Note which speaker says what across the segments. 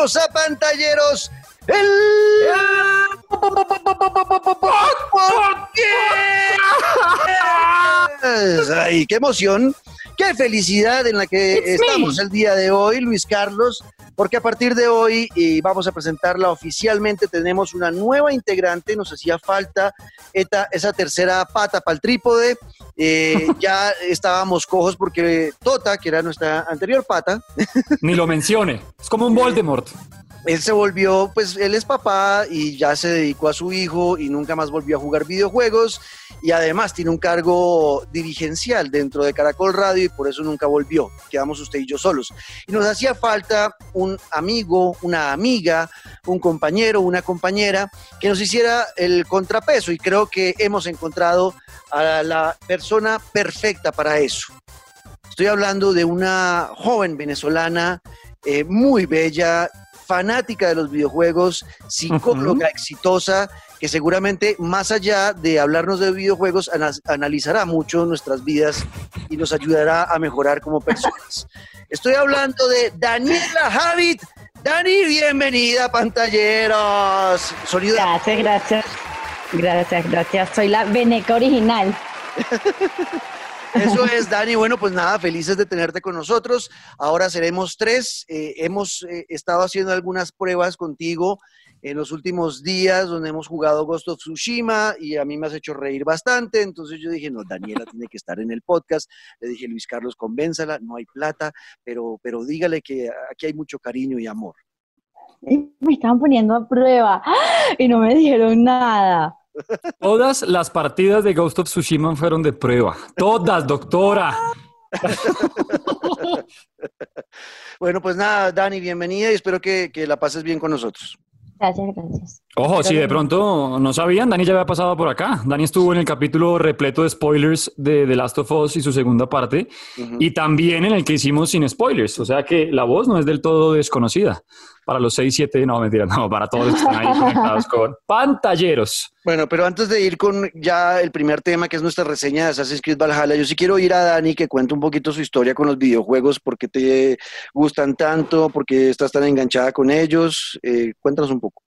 Speaker 1: bienvenidos a Pantalleros, el... ¡Ay, qué emoción! ¡Qué felicidad en la que estamos el día de hoy, Luis Carlos! Porque a partir de hoy y vamos a presentarla oficialmente. Tenemos una nueva integrante. Nos hacía falta esa tercera pata para el trípode. Eh, ya estábamos cojos porque Tota, que era nuestra anterior pata.
Speaker 2: Ni lo mencione. Es como un Voldemort
Speaker 1: él se volvió, pues él es papá y ya se dedicó a su hijo y nunca más volvió a jugar videojuegos y además tiene un cargo dirigencial dentro de Caracol Radio y por eso nunca volvió. Quedamos usted y yo solos. Y nos hacía falta un amigo, una amiga, un compañero, una compañera que nos hiciera el contrapeso y creo que hemos encontrado a la persona perfecta para eso. Estoy hablando de una joven venezolana eh, muy bella, fanática de los videojuegos, psicóloga exitosa, que seguramente más allá de hablarnos de videojuegos, analizará mucho nuestras vidas y nos ayudará a mejorar como personas. Estoy hablando de Daniela Javid. Dani, bienvenida, pantalleros.
Speaker 3: Sonido. Gracias, gracias. Gracias, gracias. Soy la Veneca original.
Speaker 1: Eso es, Dani. Bueno, pues nada, felices de tenerte con nosotros. Ahora seremos tres. Eh, hemos eh, estado haciendo algunas pruebas contigo en los últimos días donde hemos jugado Ghost of Tsushima y a mí me has hecho reír bastante. Entonces yo dije, no, Daniela tiene que estar en el podcast. Le dije, Luis Carlos, convénzala, no hay plata, pero, pero dígale que aquí hay mucho cariño y amor.
Speaker 3: Me estaban poniendo a prueba y no me dijeron nada.
Speaker 2: Todas las partidas de Ghost of Tsushima fueron de prueba. Todas, doctora.
Speaker 1: bueno, pues nada, Dani, bienvenida y espero que, que la pases bien con nosotros.
Speaker 3: Gracias, gracias.
Speaker 2: Ojo, si de pronto no sabían, Dani ya había pasado por acá. Dani estuvo en el capítulo repleto de spoilers de The Last of Us y su segunda parte, y también en el que hicimos sin spoilers. O sea que la voz no es del todo desconocida. Para los 6, 7, no, mentira, no, para todos los que están ahí conectados con pantalleros.
Speaker 1: Bueno, pero antes de ir con ya el primer tema, que es nuestra reseña de Assassin's Creed Valhalla, yo sí quiero ir a Dani que cuente un poquito su historia con los videojuegos, por qué te gustan tanto, por qué estás tan enganchada con ellos. Eh, cuéntanos un poco.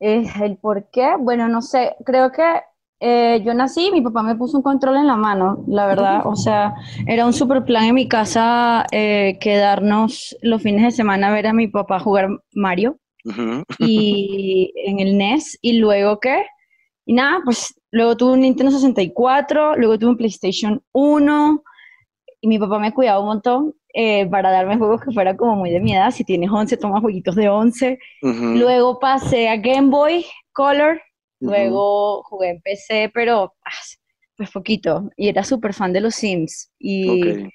Speaker 3: El por qué, bueno, no sé, creo que eh, yo nací, mi papá me puso un control en la mano, la verdad. O sea, era un super plan en mi casa eh, quedarnos los fines de semana a ver a mi papá jugar Mario y en el NES. Y luego qué? Y nada, pues luego tuve un Nintendo 64, luego tuve un PlayStation 1 y mi papá me cuidaba un montón eh, para darme juegos que fueran como muy de mi edad. Si tienes 11, toma jueguitos de 11. Luego pasé a Game Boy Color Luego jugué en PC, pero pues poquito. Y era súper fan de los Sims. Y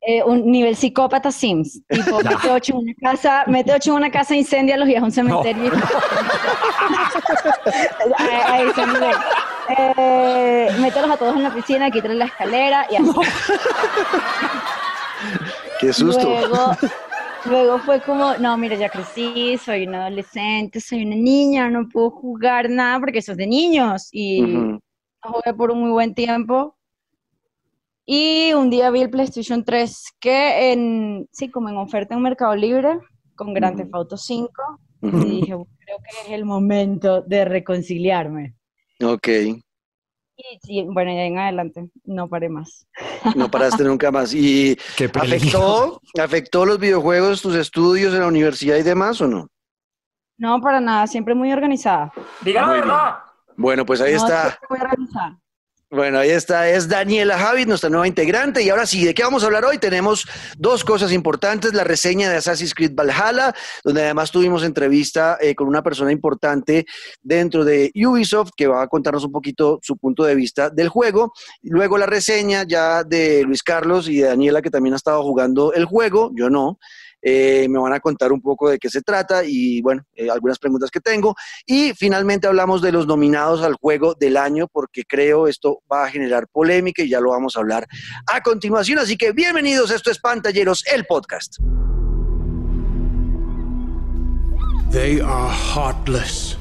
Speaker 3: eh, un nivel psicópata Sims. Tipo, mete ocho en una casa, mete ocho en una casa, incendia los y a un cementerio. ahí, se eh, mételos a todos en la piscina, quítale la escalera y así.
Speaker 1: ¡Qué susto!
Speaker 3: Luego fue como, no, mira, ya crecí, soy una adolescente, soy una niña, no puedo jugar nada porque eso es de niños. Y jugué por un muy buen tiempo. Y un día vi el PlayStation 3 que en, sí, como en oferta en Mercado Libre, con Grand Theft Auto 5. Y dije, creo que es el momento de reconciliarme.
Speaker 1: Ok.
Speaker 3: Y, bueno, ya en adelante no paré más.
Speaker 1: No paraste nunca más. ¿Y afectó, afectó los videojuegos, tus estudios en la universidad y demás o no?
Speaker 3: No, para nada, siempre muy organizada.
Speaker 2: Dígame verdad.
Speaker 1: Bueno, pues ahí está. Muy organizada. Bueno, ahí está, es Daniela Javid, nuestra nueva integrante. Y ahora sí, ¿de qué vamos a hablar hoy? Tenemos dos cosas importantes, la reseña de Assassin's Creed Valhalla, donde además tuvimos entrevista eh, con una persona importante dentro de Ubisoft, que va a contarnos un poquito su punto de vista del juego. Luego la reseña ya de Luis Carlos y de Daniela, que también ha estado jugando el juego, yo no. Eh, me van a contar un poco de qué se trata y bueno, eh, algunas preguntas que tengo. Y finalmente hablamos de los nominados al juego del año porque creo esto va a generar polémica y ya lo vamos a hablar a continuación. Así que bienvenidos, esto es Pantalleros, el podcast. They are heartless.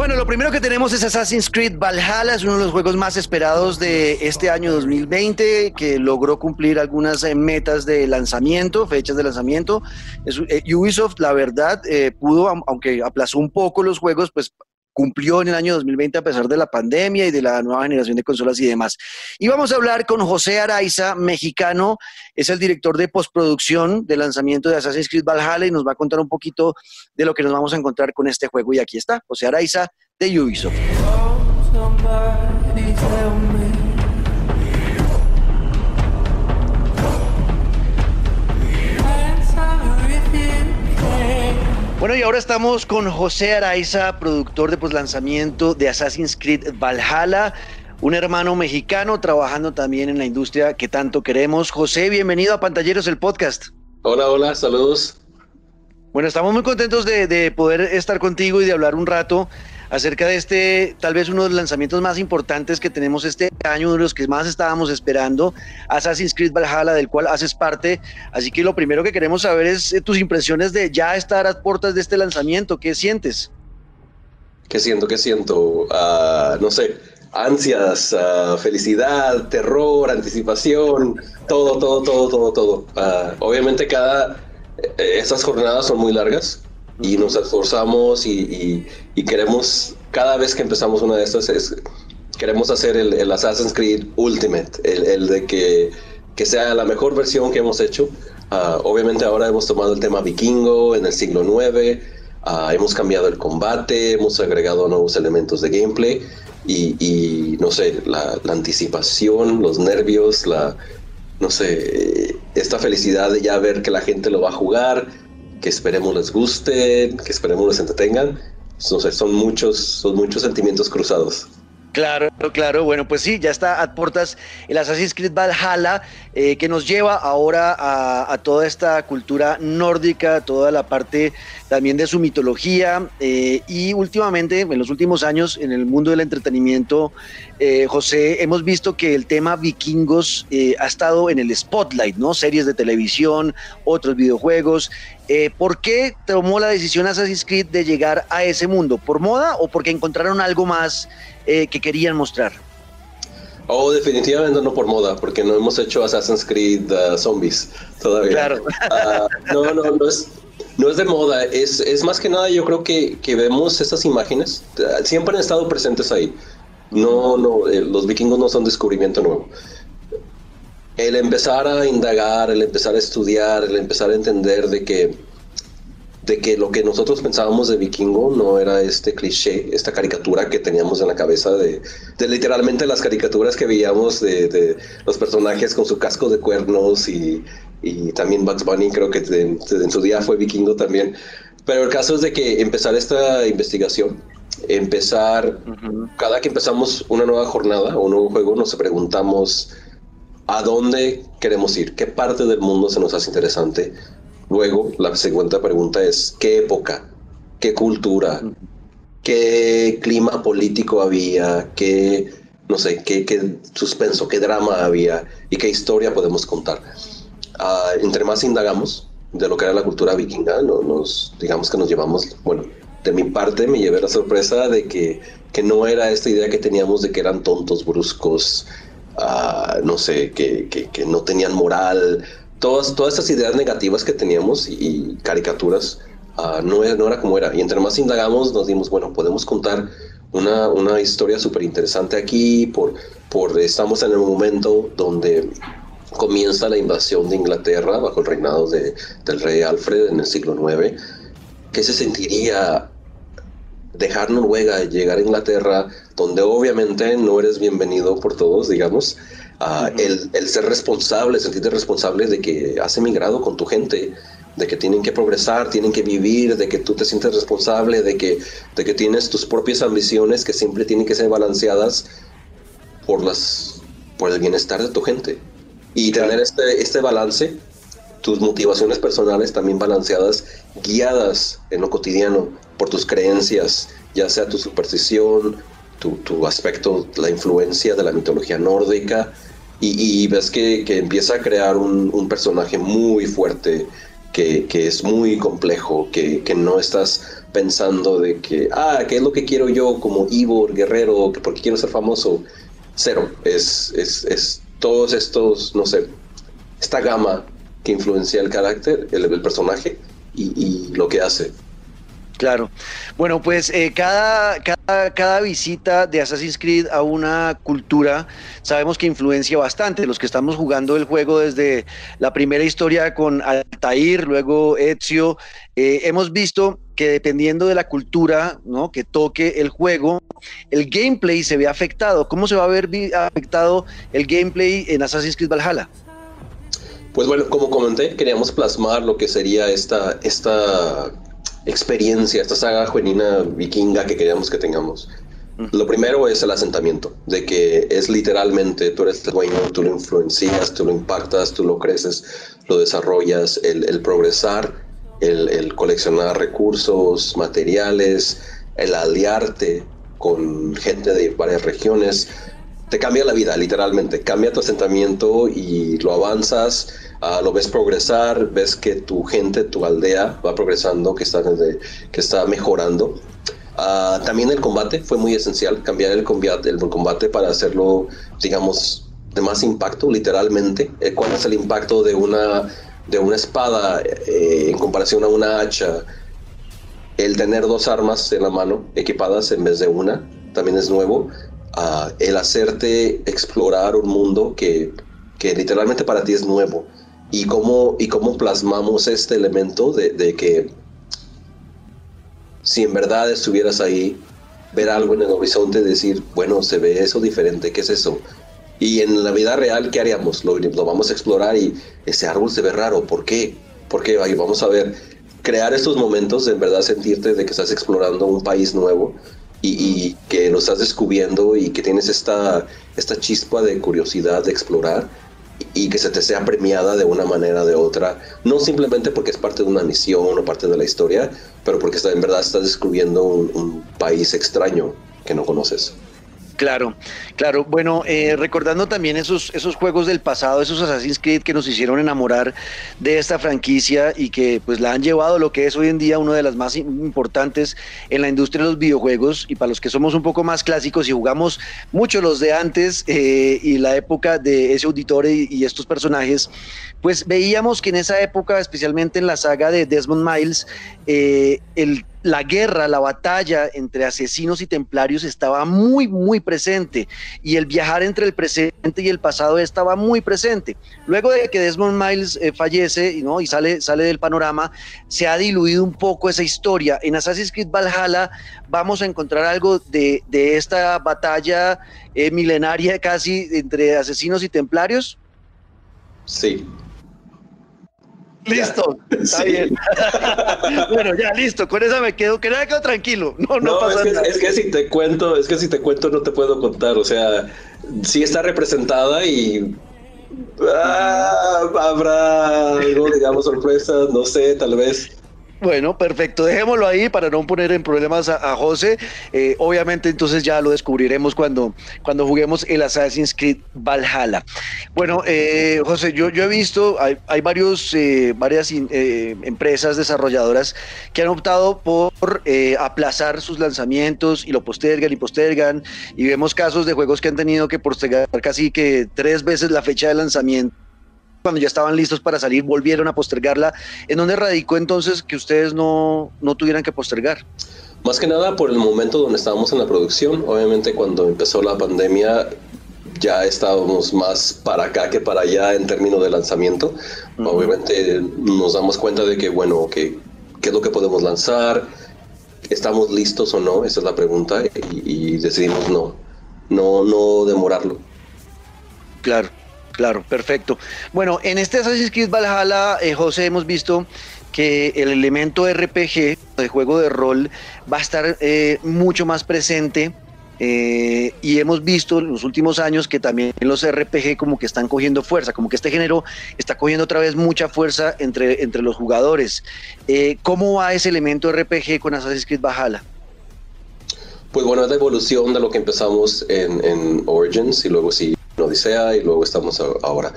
Speaker 1: Bueno, lo primero que tenemos es Assassin's Creed Valhalla, es uno de los juegos más esperados de este año 2020, que logró cumplir algunas eh, metas de lanzamiento, fechas de lanzamiento. Eh, Ubisoft, la verdad, eh, pudo, aunque aplazó un poco los juegos, pues cumplió en el año 2020 a pesar de la pandemia y de la nueva generación de consolas y demás. Y vamos a hablar con José Araiza, mexicano, es el director de postproducción del lanzamiento de Assassin's Creed Valhalla y nos va a contar un poquito de lo que nos vamos a encontrar con este juego. Y aquí está, José Araiza de Ubisoft. Bueno, y ahora estamos con José Araiza, productor de poslanzamiento de Assassin's Creed Valhalla, un hermano mexicano trabajando también en la industria que tanto queremos. José, bienvenido a Pantalleros, el podcast.
Speaker 4: Hola, hola, saludos.
Speaker 1: Bueno, estamos muy contentos de, de poder estar contigo y de hablar un rato acerca de este, tal vez uno de los lanzamientos más importantes que tenemos este año, uno de los que más estábamos esperando, Assassin's Creed Valhalla, del cual haces parte. Así que lo primero que queremos saber es eh, tus impresiones de ya estar a puertas de este lanzamiento. ¿Qué sientes?
Speaker 4: ¿Qué siento? ¿Qué siento? Ah, no sé, ansias, ah, felicidad, terror, anticipación, todo, todo, todo, todo, todo. Ah, obviamente cada, eh, estas jornadas son muy largas y nos esforzamos y, queremos, cada vez que empezamos una de estas, es, queremos hacer el, Assassin's Creed Ultimate, el, de que, que, sea la mejor versión que hemos hecho. Ah, obviamente ahora hemos tomado el tema vikingo en el siglo IX, ah, hemos cambiado el combate, hemos agregado nuevos elementos de gameplay y, no sé, la, la, anticipación, los nervios, la, no sé, esta felicidad de ya ver que la gente lo va a jugar que esperemos les guste, que esperemos les entretengan. son muchos, son muchos sentimientos cruzados.
Speaker 1: Claro, claro. Bueno, pues sí, ya está a puertas el Assassin's Creed Valhalla, eh, que nos lleva ahora a, toda esta cultura nórdica, toda la parte también de su mitología. Eh, y últimamente, en los últimos años, en el mundo del entretenimiento, eh, José, hemos visto que el tema vikingos ha estado en el spotlight, ¿no? Series de televisión, otros videojuegos. ¿Por qué tomó la decisión Assassin's Creed de llegar a ese mundo? ¿Por moda o porque encontraron algo más? Eh, que querían mostrar?
Speaker 4: Oh, definitivamente no por moda, porque no hemos hecho Assassin's Creed uh, Zombies todavía. Claro. Ah, no, no, no es, no es de moda, es, es más que nada yo creo que, que vemos esas imágenes, siempre han estado presentes ahí. No, no, eh, los vikingos no son descubrimiento nuevo. El empezar a indagar, el empezar a estudiar, el empezar a entender de que de que lo que nosotros pensábamos de vikingo no era este cliché, esta caricatura que teníamos en la cabeza de, literalmente las caricaturas que veíamos de, los personajes con su casco de cuernos y, también Bugs Bunny creo que en su día fue vikingo también. Pero el caso es de que empezar esta investigación, empezar, cada que empezamos una nueva jornada o un nuevo juego, nos preguntamos a dónde queremos ir, qué parte del mundo se nos hace interesante, Luego, la segunda pregunta es, ¿qué época? ¿Qué cultura? ¿Qué clima político había? ¿Qué, no sé, qué, suspenso, qué drama había? ¿Y qué historia podemos contar? Ah, entre más indagamos de lo que era la cultura vikinga, nos, digamos que nos llevamos, bueno, de mi parte me llevé la sorpresa de que, que no era esta idea que teníamos de que eran tontos, bruscos, ah, no sé, que, que, no tenían moral, todas, todas estas ideas negativas que teníamos y, caricaturas ah, no, era, no era como era. Y entre más indagamos, nos dimos, bueno, podemos contar una, una historia súper interesante aquí, por, por estamos en el momento donde comienza la invasión de Inglaterra bajo el reinado de, del rey Alfred en el siglo IX. ¿Qué se sentiría dejar Noruega y llegar a Inglaterra, donde obviamente no eres bienvenido por todos, digamos, el, ser responsable, sentirte responsable de que has emigrado con tu gente, de que tienen que progresar, tienen que vivir, de que tú te sientes responsable, de que, de que tienes tus propias ambiciones que siempre tienen que ser balanceadas por, las, por el bienestar de tu gente. Y tener este, este balance, tus motivaciones personales también balanceadas, guiadas en lo cotidiano por tus creencias, ya sea tu superstición, tu, tu aspecto, la influencia de la mitología nórdica, y, ves que, empieza a crear un, personaje muy fuerte que, es muy complejo, que, no estás pensando de que, ah, ¿qué es lo que quiero yo como Ivor, guerrero, porque quiero ser famoso? Cero, es, es, todos estos, no sé, esta gama que influencia el carácter, el, personaje y lo que hace.
Speaker 1: Claro. Bueno, pues eh, cada, cada, visita de Assassin's Creed a una cultura sabemos que influencia bastante. Los que estamos jugando el juego desde la primera historia con Altair, luego Ezio, eh, hemos visto que dependiendo de la cultura ¿no? que toque el juego, el gameplay se ve afectado. ¿Cómo se va a ver afectado el gameplay en Assassin's Creed Valhalla?
Speaker 4: Pues bueno, como comenté, queríamos plasmar lo que sería esta, esta experiencia, esta saga juvenina vikinga que queríamos que tengamos. Lo primero es el asentamiento, de que es literalmente tú eres el dueño, tú lo influencias, tú lo impactas, tú lo creces, lo desarrollas, el, progresar, el, coleccionar recursos, materiales, el aliarte con gente de varias regiones, te cambia la vida, literalmente. Cambia tu asentamiento y lo avanzas, ah, lo ves progresar, ves que tu gente, tu aldea va progresando, que está, que está mejorando. Ah, también el combate fue muy esencial, cambiar el combate, el combate para hacerlo, digamos, de más impacto, literalmente. Eh, ¿Cuál es el impacto de una, de una espada eh, en comparación a una hacha? El tener dos armas en la mano equipadas en vez de una también es nuevo el hacerte explorar un mundo que, literalmente para ti es nuevo y cómo, y cómo plasmamos este elemento de, que si en verdad estuvieras ahí, ver algo en el horizonte, decir, bueno, se ve eso diferente, ¿qué es eso? Y en la vida real, ¿qué haríamos? Lo, lo vamos a explorar y ese árbol se ve raro, ¿por qué? ¿Por qué? Ahí vamos a ver, crear estos momentos de en verdad sentirte de que estás explorando un país nuevo y, que lo estás descubriendo y que tienes esta, esta chispa de curiosidad de explorar y que se te sea premiada de una manera o de otra, no simplemente porque es parte de una misión o parte de la historia, pero porque en verdad estás descubriendo un país extraño que no conoces.
Speaker 1: Claro, claro. Bueno, eh, recordando también esos, esos juegos del pasado, esos Assassin's Creed que nos hicieron enamorar de esta franquicia y que pues la han llevado a lo que es hoy en día una de las más importantes en la industria de los videojuegos y para los que somos un poco más clásicos y jugamos mucho los de antes eh, y la época de ese auditorio y, estos personajes, pues veíamos que en esa época, especialmente en la saga de Desmond Miles, eh, la guerra, la batalla entre asesinos y templarios estaba muy, muy presente y el viajar entre el presente y el pasado estaba muy presente. Luego de que Desmond Miles eh, fallece y sale, sale del panorama, se ha diluido un poco esa historia. En Assassin's Creed Valhalla vamos a encontrar algo de, esta batalla eh, milenaria casi entre asesinos y templarios.
Speaker 4: Sí,
Speaker 1: Listo, está bien. bueno, ya, listo, con esa me quedo, que me quedo tranquilo. No, no, pasa
Speaker 4: es que,
Speaker 1: nada.
Speaker 4: Es que si te cuento, es que si te cuento no te puedo contar. O sea, sí está representada y ah, habrá algo, digamos, sorpresa, no sé, tal vez.
Speaker 1: Bueno, perfecto. Dejémoslo ahí para no poner en problemas a, José. Eh, obviamente, entonces ya lo descubriremos cuando, cuando juguemos el Assassin's Creed Valhalla. Bueno, eh, José, yo, he visto, hay, hay varios, eh, varias empresas desarrolladoras que han optado por aplazar sus lanzamientos y lo postergan y postergan. Y vemos casos de juegos que han tenido que postergar casi que tres veces la fecha de lanzamiento cuando ya estaban listos para salir, volvieron a postergarla. ¿En dónde radicó entonces que ustedes no, no tuvieran que postergar?
Speaker 4: Más que nada por el momento donde estábamos en la producción. Obviamente cuando empezó la pandemia ya estábamos más para acá que para allá en términos de lanzamiento. Obviamente nos damos cuenta de que, bueno, que, ¿qué es lo que podemos lanzar? ¿Estamos listos o no? Esa es la pregunta y, y decidimos no, no, no demorarlo.
Speaker 1: Claro. Claro, perfecto. Bueno, en este Assassin's Creed Valhalla, eh, José, hemos visto que el elemento RPG, de juego de rol, va a estar eh, mucho más presente. Eh, y hemos visto en los últimos años que también los RPG como que están cogiendo fuerza, como que este género está cogiendo otra vez mucha fuerza entre, entre los jugadores. ¿Cómo va ese elemento RPG con Assassin's Creed Valhalla?
Speaker 4: Pues bueno, es la evolución de lo que empezamos en, en Origins y luego sí Odisea y luego estamos ahora.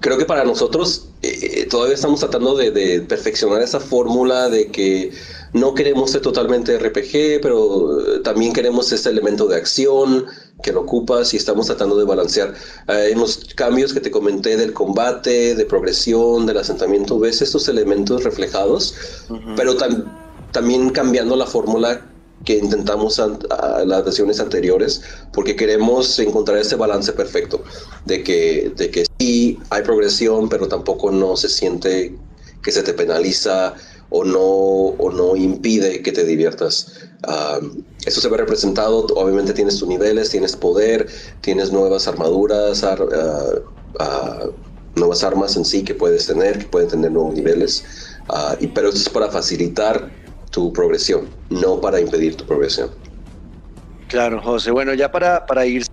Speaker 4: creo que para nosotros eh, todavía estamos tratando de, perfeccionar esa fórmula de que no queremos ser totalmente RPG, pero también queremos este elemento de acción que lo ocupas y estamos tratando de balancear. en los cambios que te comenté del combate, de progresión, del asentamiento, ves estos elementos reflejados, pero también cambiando la fórmula que intentamos a, las versiones anteriores, porque queremos encontrar ese balance perfecto de que, de que sí hay progresión, pero tampoco no se siente que se te penaliza o no, o no impide que te diviertas. eso se ve representado, obviamente tienes tus niveles, tienes poder, tienes nuevas armaduras, nuevas armas en sí que puedes tener, que pueden tener nuevos niveles, y, pero eso es para facilitar tu progresión, no para impedir tu progresión.
Speaker 1: Claro, José. Bueno, ya para, para ir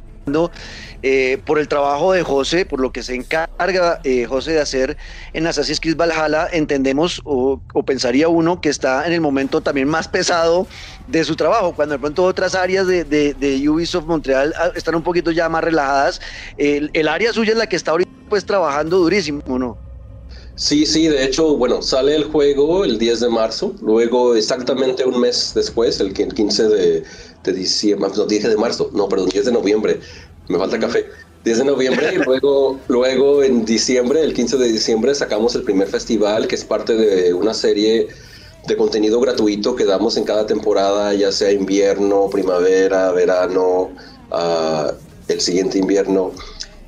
Speaker 1: eh, por el trabajo de José, por lo que se encarga eh, José de hacer en Assassin's Creed Valhalla, entendemos o, pensaría uno que está en el momento también más pesado de su trabajo, cuando de pronto otras áreas de, Ubisoft Montreal ah, están un poquito ya más relajadas. El, el área suya es la que está ahorita pues trabajando durísimo, ¿no?
Speaker 4: Sí, sí, de hecho, bueno, sale el juego el 10 de marzo, luego exactamente un mes después, el 15 de, de diciembre, no, 10 de marzo, no, perdón, 10 de noviembre, me falta café. 10 de noviembre y luego, luego en diciembre, el 15 de diciembre, sacamos el primer festival que es parte de una serie de contenido gratuito que damos en cada temporada, ya sea invierno, primavera, verano, uh, el siguiente invierno.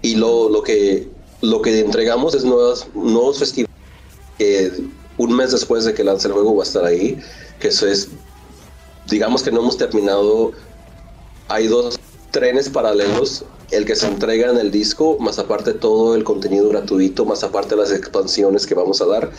Speaker 4: Y lo, lo que lo que entregamos es nuevos, nuevos festivales que un mes después de que lance el juego va a estar ahí, que eso es, digamos que no hemos terminado, hay dos trenes paralelos, el que se entrega en el disco, más aparte todo el contenido gratuito, más aparte las expansiones que vamos a dar.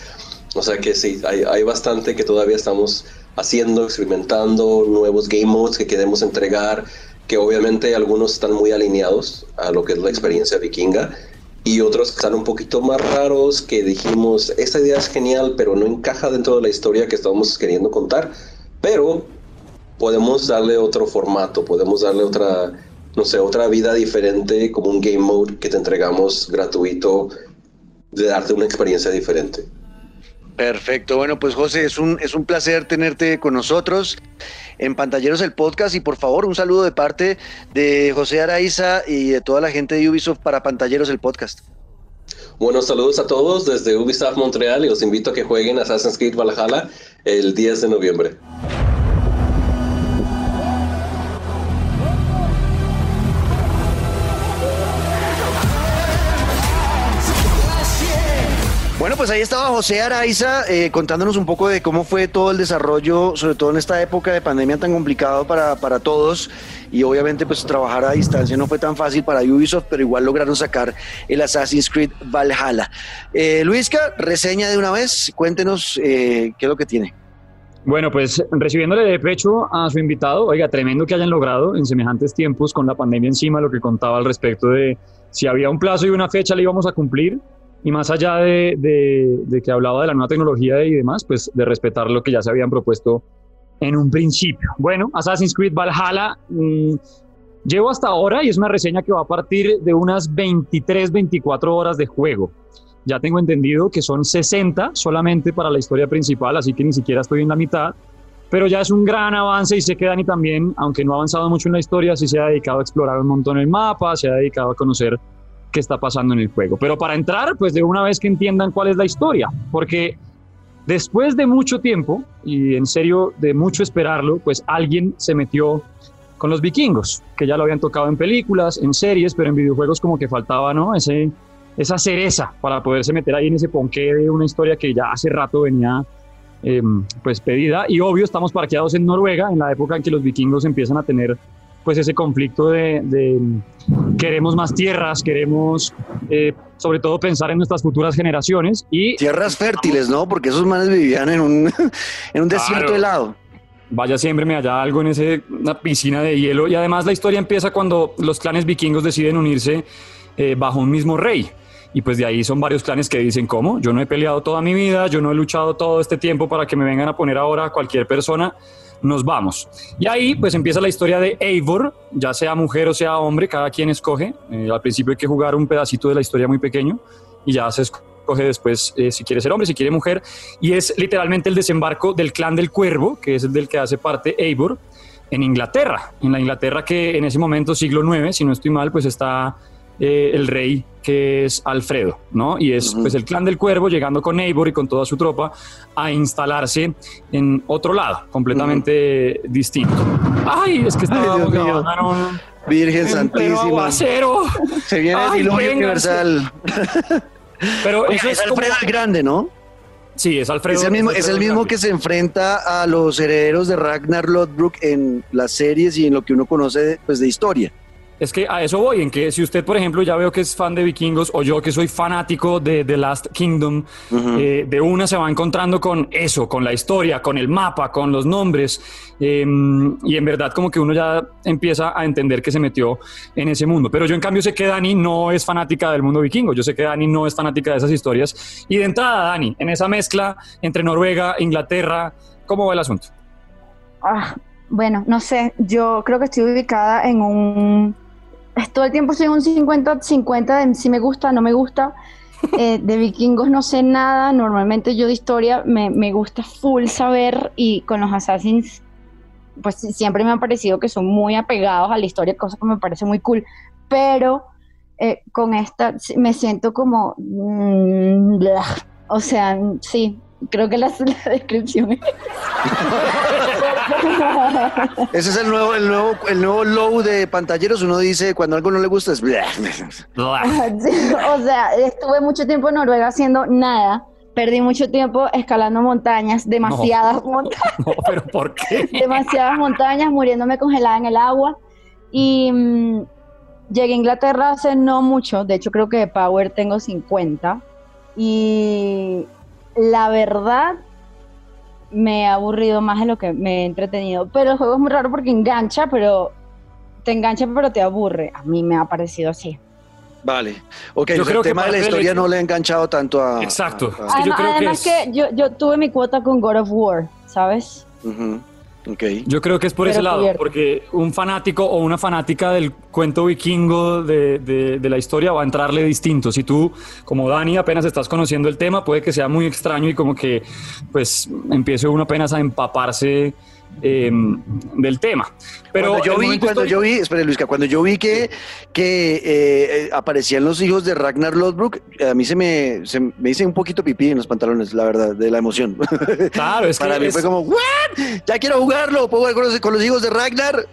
Speaker 4: O sea que sí, hay, hay bastante que todavía estamos haciendo, experimentando, nuevos game modes que queremos entregar, que obviamente algunos están muy alineados a lo que es la experiencia vikinga y otros que están un poquito más raros que dijimos, esta idea es genial, pero no encaja dentro de la historia que estamos queriendo contar, pero podemos darle otro formato, podemos darle otra, no sé, otra vida diferente como un game mode que te entregamos gratuito de darte una experiencia diferente.
Speaker 1: Perfecto, bueno pues José, es un, es un placer tenerte con nosotros en Pantalleros el podcast y por favor un saludo de parte de José Araiza y de toda la gente de Ubisoft para Pantalleros el podcast.
Speaker 4: Buenos saludos a todos desde Ubisoft Montreal y los invito a que jueguen Assassin's Creed Valhalla el 10 de noviembre.
Speaker 1: Bueno, pues ahí estaba José Araiza eh, contándonos un poco de cómo fue todo el desarrollo, sobre todo en esta época de pandemia tan complicado para, para todos. Y obviamente pues trabajar a distancia no fue tan fácil para Ubisoft, pero igual lograron sacar el Assassin's Creed Valhalla. Eh, Luisca, reseña de una vez, cuéntenos eh, qué es lo que tiene.
Speaker 2: Bueno, pues recibiéndole de pecho a su invitado, oiga, tremendo que hayan logrado en semejantes tiempos con la pandemia encima, lo que contaba al respecto de si había un plazo y una fecha le íbamos a cumplir, y más allá de, de, que hablaba de la nueva tecnología y demás, pues de respetar lo que ya se habían propuesto en un principio. Bueno, Assassin's Creed Valhalla mm, llevo hasta ahora y es una reseña que va a partir de unas 23, 24 horas de juego. Ya tengo entendido que son 60 solamente para la historia principal, así que ni siquiera estoy en la mitad. Pero ya es un gran avance y sé que Dani también, aunque no ha avanzado mucho en la historia, sí se ha dedicado a explorar un montón el mapa, se ha dedicado a conocer qué está pasando en el juego. Pero para entrar, pues de una vez que entiendan cuál es la historia, porque después de mucho tiempo, y en serio de mucho esperarlo, pues alguien se metió con los vikingos, que ya lo habían tocado en películas, en series, pero en videojuegos como que faltaba, ¿no? Ese, esa cereza para poderse meter ahí en ese ponqué de una historia que ya hace rato venía em, pues pedida. Y obvio, estamos parqueados en Noruega, en la época en que los vikingos empiezan a tener pues ese conflicto de, queremos más tierras, queremos eh, sobre todo pensar en nuestras futuras generaciones y...
Speaker 1: Tierras fértiles, ¿no? Porque esos manes vivían en un, en un desierto helado.
Speaker 2: Vaya, siempre me haya algo en ese, una piscina de hielo. Y además la historia empieza cuando los clanes vikingos deciden unirse eh, bajo un mismo rey. Y pues de ahí son varios clanes que dicen, ¿cómo? Yo no he peleado toda mi vida, yo no he luchado todo este tiempo para que me vengan a poner ahora a cualquier persona nos vamos. Y ahí pues empieza la historia de Eivor, ya sea mujer o sea hombre, cada quien escoge. Eh, al principio hay que jugar un pedacito de la historia muy pequeño y ya se escoge después eh, si quiere ser hombre, si quiere mujer, y es literalmente el desembarco del clan del cuervo, que es el del que hace parte Eivor, en Inglaterra, en la Inglaterra que en ese momento, siglo IX, si no estoy mal, pues está eh, el rey que es Alfredo, ¿no? Y es pues el clan del cuervo llegando con Eivor y con toda su tropa a instalarse en otro lado, completamente distinto. Ay, es que está
Speaker 1: Virgen Santísima. Se viene el diluvio universal. Pero es, Alfredo el Grande, ¿no?
Speaker 2: Sí, es Alfredo.
Speaker 1: Es el mismo, es el mismo que se enfrenta a los herederos de Ragnar Lodbrok en las series y en lo que uno conoce pues, de historia.
Speaker 2: Es que a eso voy, en que si usted, por ejemplo, ya veo que es fan de vikingos o yo que soy fanático de The Last Kingdom, eh, de una se va encontrando con eso, con la historia, con el mapa, con los nombres, em, y en verdad como que uno ya empieza a entender que se metió en ese mundo. Pero yo en cambio sé que Dani no es fanática del mundo vikingo, yo sé que Dani no es fanática de esas historias. Y de entrada, Dani, en esa mezcla entre Noruega, Inglaterra, ¿cómo va el asunto?
Speaker 3: Ah, bueno, no sé, yo creo que estoy ubicada en un todo el tiempo soy un 50-50 de si me gusta, no me gusta. Eh, de vikingos no sé nada, normalmente yo de historia me, me, gusta full saber y con los assassins pues siempre me ha parecido que son muy apegados a la historia, cosa que me parece muy cool, pero eh, con esta me siento como, mm, o sea, sí, creo que la, la descripción
Speaker 1: Ese es el nuevo, el nuevo, el nuevo low de pantalleros. Uno dice cuando algo no le gusta es. o
Speaker 3: sea, estuve mucho tiempo en Noruega haciendo nada. Perdí mucho tiempo escalando montañas, demasiadas montañas.
Speaker 2: No, pero ¿por qué?
Speaker 3: demasiadas montañas, muriéndome congelada en el agua. Y mm, llegué a Inglaterra hace no mucho. De hecho, creo que de Power tengo 50. Y la verdad me ha aburrido más de lo que me he entretenido. Pero el juego es muy raro porque engancha, pero te engancha, pero te aburre. A mí me ha parecido así.
Speaker 1: Vale. Ok, yo creo el tema de la historia no le ha enganchado tanto a.
Speaker 2: Exacto.
Speaker 3: además, que, yo, yo, tuve mi cuota con God of War, ¿sabes?
Speaker 2: Yo creo que es por ese lado, porque un fanático o una fanática del cuento vikingo de, de, la historia va a entrarle distinto. Si tú, como Dani, apenas estás conociendo el tema, puede que sea muy extraño y como que pues empiece uno apenas a empaparse Em, del tema. Pero
Speaker 1: cuando yo vi, cuando yo vi, espere Luisca, cuando yo vi que, que eh, eh, aparecían los hijos de Ragnar Lodbrok, a mí se me, se me hice un poquito pipí en los pantalones, la verdad, de la emoción.
Speaker 2: Claro, es
Speaker 1: Para
Speaker 2: mí
Speaker 1: fue como, ¿what? Ya quiero jugarlo, puedo jugar con los hijos de Ragnar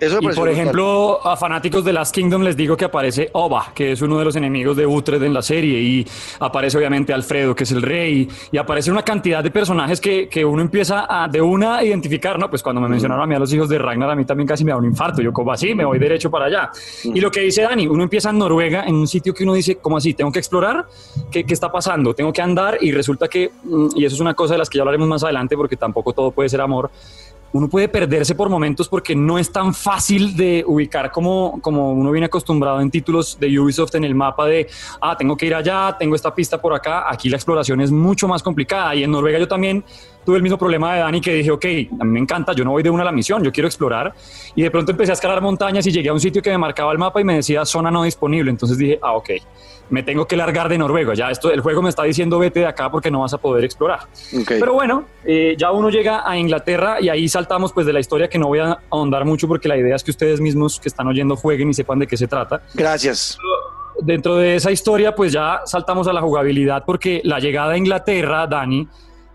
Speaker 2: y por ejemplo, a fanáticos de Last Kingdom les digo que aparece Oba, que es uno de los enemigos de Uhtred en la serie, y aparece obviamente Alfredo, que es el rey, y aparece una cantidad de personajes que, que uno empieza a de una a identificar, ¿no? Pues cuando me mencionaron a mí a los hijos de Ragnar, a mí también casi me da un infarto, yo como así, me voy derecho para allá. Y lo que dice Dani, uno empieza en Noruega, en un sitio que uno dice, ¿cómo así? Tengo que explorar, ¿qué, qué está pasando? Tengo que andar, y resulta que, mm, y eso es una cosa de las que ya hablaremos más adelante, porque tampoco todo puede ser amor, uno puede perderse por momentos porque no es tan fácil de ubicar como, como uno viene acostumbrado en títulos de Ubisoft en el mapa de, ah, tengo que ir allá, tengo esta pista por acá. Aquí la exploración es mucho más complicada y en Noruega yo también tuve el mismo problema de Dani que dije, ok, a mí me encanta, yo no voy de una a la misión, yo quiero explorar. Y de pronto empecé a escalar montañas y llegué a un sitio que me marcaba el mapa y me decía zona no disponible. Entonces dije, ah, ok, me tengo que largar de Noruega. Ya esto, el juego me está diciendo vete de acá porque no vas a poder explorar. Pero bueno, eh, ya uno llega a Inglaterra y ahí saltamos pues de la historia que no voy a ahondar mucho porque la idea es que ustedes mismos que están oyendo jueguen y sepan de qué se trata.
Speaker 1: Gracias
Speaker 2: dentro de esa historia, pues ya saltamos a la jugabilidad porque la llegada a Inglaterra, Dani,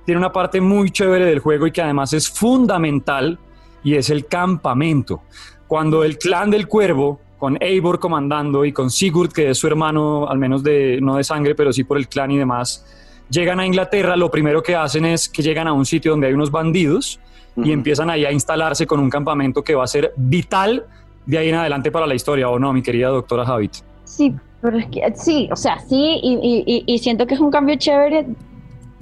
Speaker 2: tiene una parte muy chévere del juego y que además es fundamental y es el campamento. Cuando el clan del cuervo, con Eivor comandando y con Sigurd, que es su hermano, al menos de, no de sangre, pero sí por el clan y demás, llegan a Inglaterra, lo primero que hacen es que llegan a un sitio donde hay unos bandidos y empiezan ahí a instalarse con un campamento que va a ser vital de ahí en adelante para la historia, ¿o no, mi querida doctora Javit?
Speaker 3: Sí, pero es que sí, o sea, sí, y, y siento que es un cambio chévere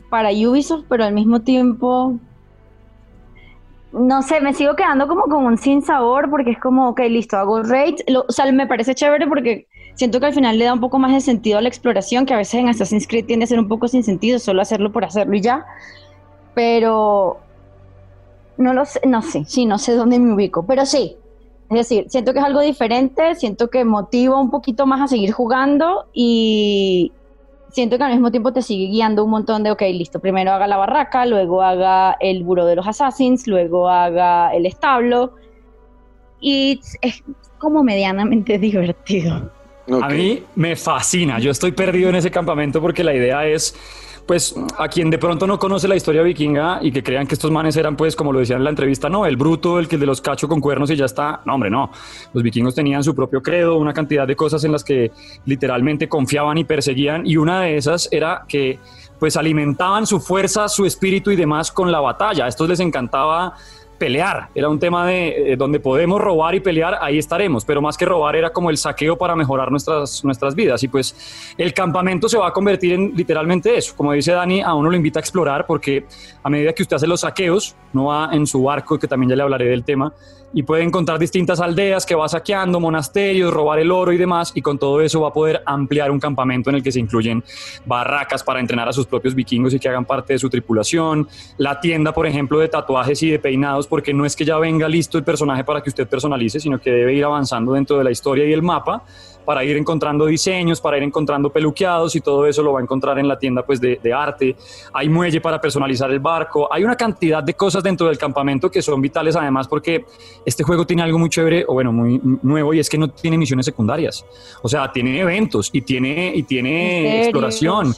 Speaker 3: para Ubisoft, pero al mismo tiempo, no sé, me sigo quedando como con un sin sabor porque es como, ok, listo, hago raids. o sea, me parece chévere porque siento que al final le da un poco más de sentido a la exploración, que a veces en Assassin's Creed tiende a ser un poco sin sentido, solo hacerlo por hacerlo y ya. Pero no lo sé, no sé, sí, no sé dónde me ubico, pero sí. Es decir, siento que es algo diferente, siento que motiva un poquito más a seguir jugando y, siento que al mismo tiempo te sigue guiando un montón de, ok, listo, primero haga la barraca, luego haga el buró de los assassins, luego haga el establo. Y es como medianamente divertido.
Speaker 2: A mí me fascina, yo estoy perdido en ese campamento porque la idea es pues a quien de pronto no conoce la historia vikinga y que crean que estos manes eran, pues, como lo decían en la entrevista, no, el bruto, el que de los cacho con cuernos y ya está. No, hombre, no. Los vikingos tenían su propio credo, una cantidad de cosas en las que literalmente confiaban y perseguían, y una de esas era que pues alimentaban su fuerza, su espíritu y demás con la batalla. A estos les encantaba pelear, era un tema de eh, donde podemos robar y pelear, ahí estaremos, pero más que robar era como el saqueo para mejorar nuestras, nuestras vidas. Y pues el campamento se va a convertir en literalmente eso, como dice Dani, a uno lo invita a explorar porque a medida que usted hace los saqueos, no va en su barco, que también ya le hablaré del tema, y puede encontrar distintas aldeas que va saqueando, monasterios, robar el oro y demás, y con todo eso va a poder ampliar un campamento en el que se incluyen barracas para entrenar a sus propios vikingos y que hagan parte de su tripulación, la tienda, por ejemplo, de tatuajes y de peinados, porque no es que ya venga listo el personaje para que usted personalice, sino que debe ir avanzando dentro de la historia y el mapa para ir encontrando diseños, para ir encontrando peluqueados y todo eso lo va a encontrar en la tienda pues, de, de, arte. Hay muelle para personalizar el barco. Hay una cantidad de cosas dentro del campamento que son vitales además porque este juego tiene algo muy chévere o bueno, muy nuevo y es que no tiene misiones secundarias. O sea, tiene eventos y tiene, y tiene exploración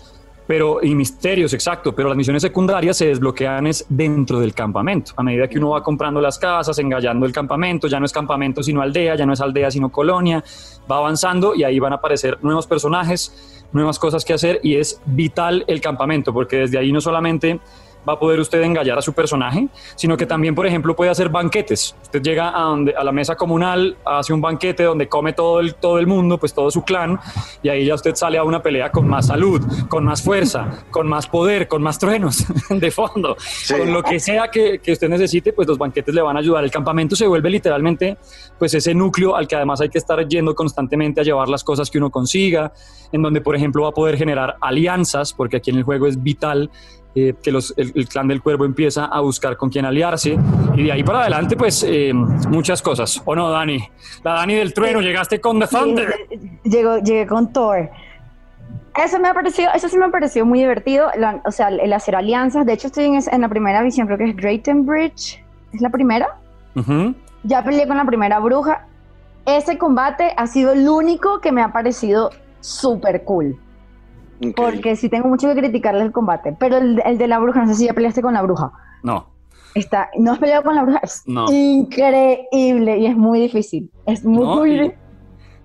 Speaker 2: pero y misterios, exacto, pero las misiones secundarias se desbloquean es dentro del campamento. A medida que uno va comprando las casas, engallando el campamento, ya no es campamento sino aldea, ya no es aldea sino colonia, va avanzando y ahí van a aparecer nuevos personajes, nuevas cosas que hacer y es vital el campamento porque desde ahí no solamente va a poder usted engallar a su personaje, sino que también, por ejemplo, puede hacer banquetes. Usted llega a, donde, a la mesa comunal, hace un banquete donde come todo el, todo el mundo, pues todo su clan, y ahí ya usted sale a una pelea con más salud, con más fuerza, con más poder, con más truenos de fondo, con lo que sea que, que, usted necesite, pues los banquetes le van a ayudar. El campamento se vuelve literalmente pues ese núcleo al que además hay que estar yendo constantemente a llevar las cosas que uno consiga, en donde, por ejemplo, va a poder generar alianzas, porque aquí en el juego es vital eh, que los, el, clan del cuervo empieza a buscar con quién aliarse y de ahí para adelante pues eh, muchas cosas. ¿O no, Dani? La Dani del trueno, llegaste con The Thunder.
Speaker 3: Llegó, llegué con Thor. Eso me ha parecido, eso sí me ha parecido muy divertido, o sea, el hacer alianzas. De hecho, estoy en, en, la primera visión, creo que es Drayton Bridge. ¿Es la primera? Ya peleé con la primera bruja. Ese combate ha sido el único que me ha parecido súper cool. Porque sí tengo mucho que criticarle el combate. Pero el, de la bruja, no sé si ya peleaste con la bruja.
Speaker 2: No.
Speaker 3: Está, no has peleado con la bruja. Es increíble y es muy difícil. Es muy, muy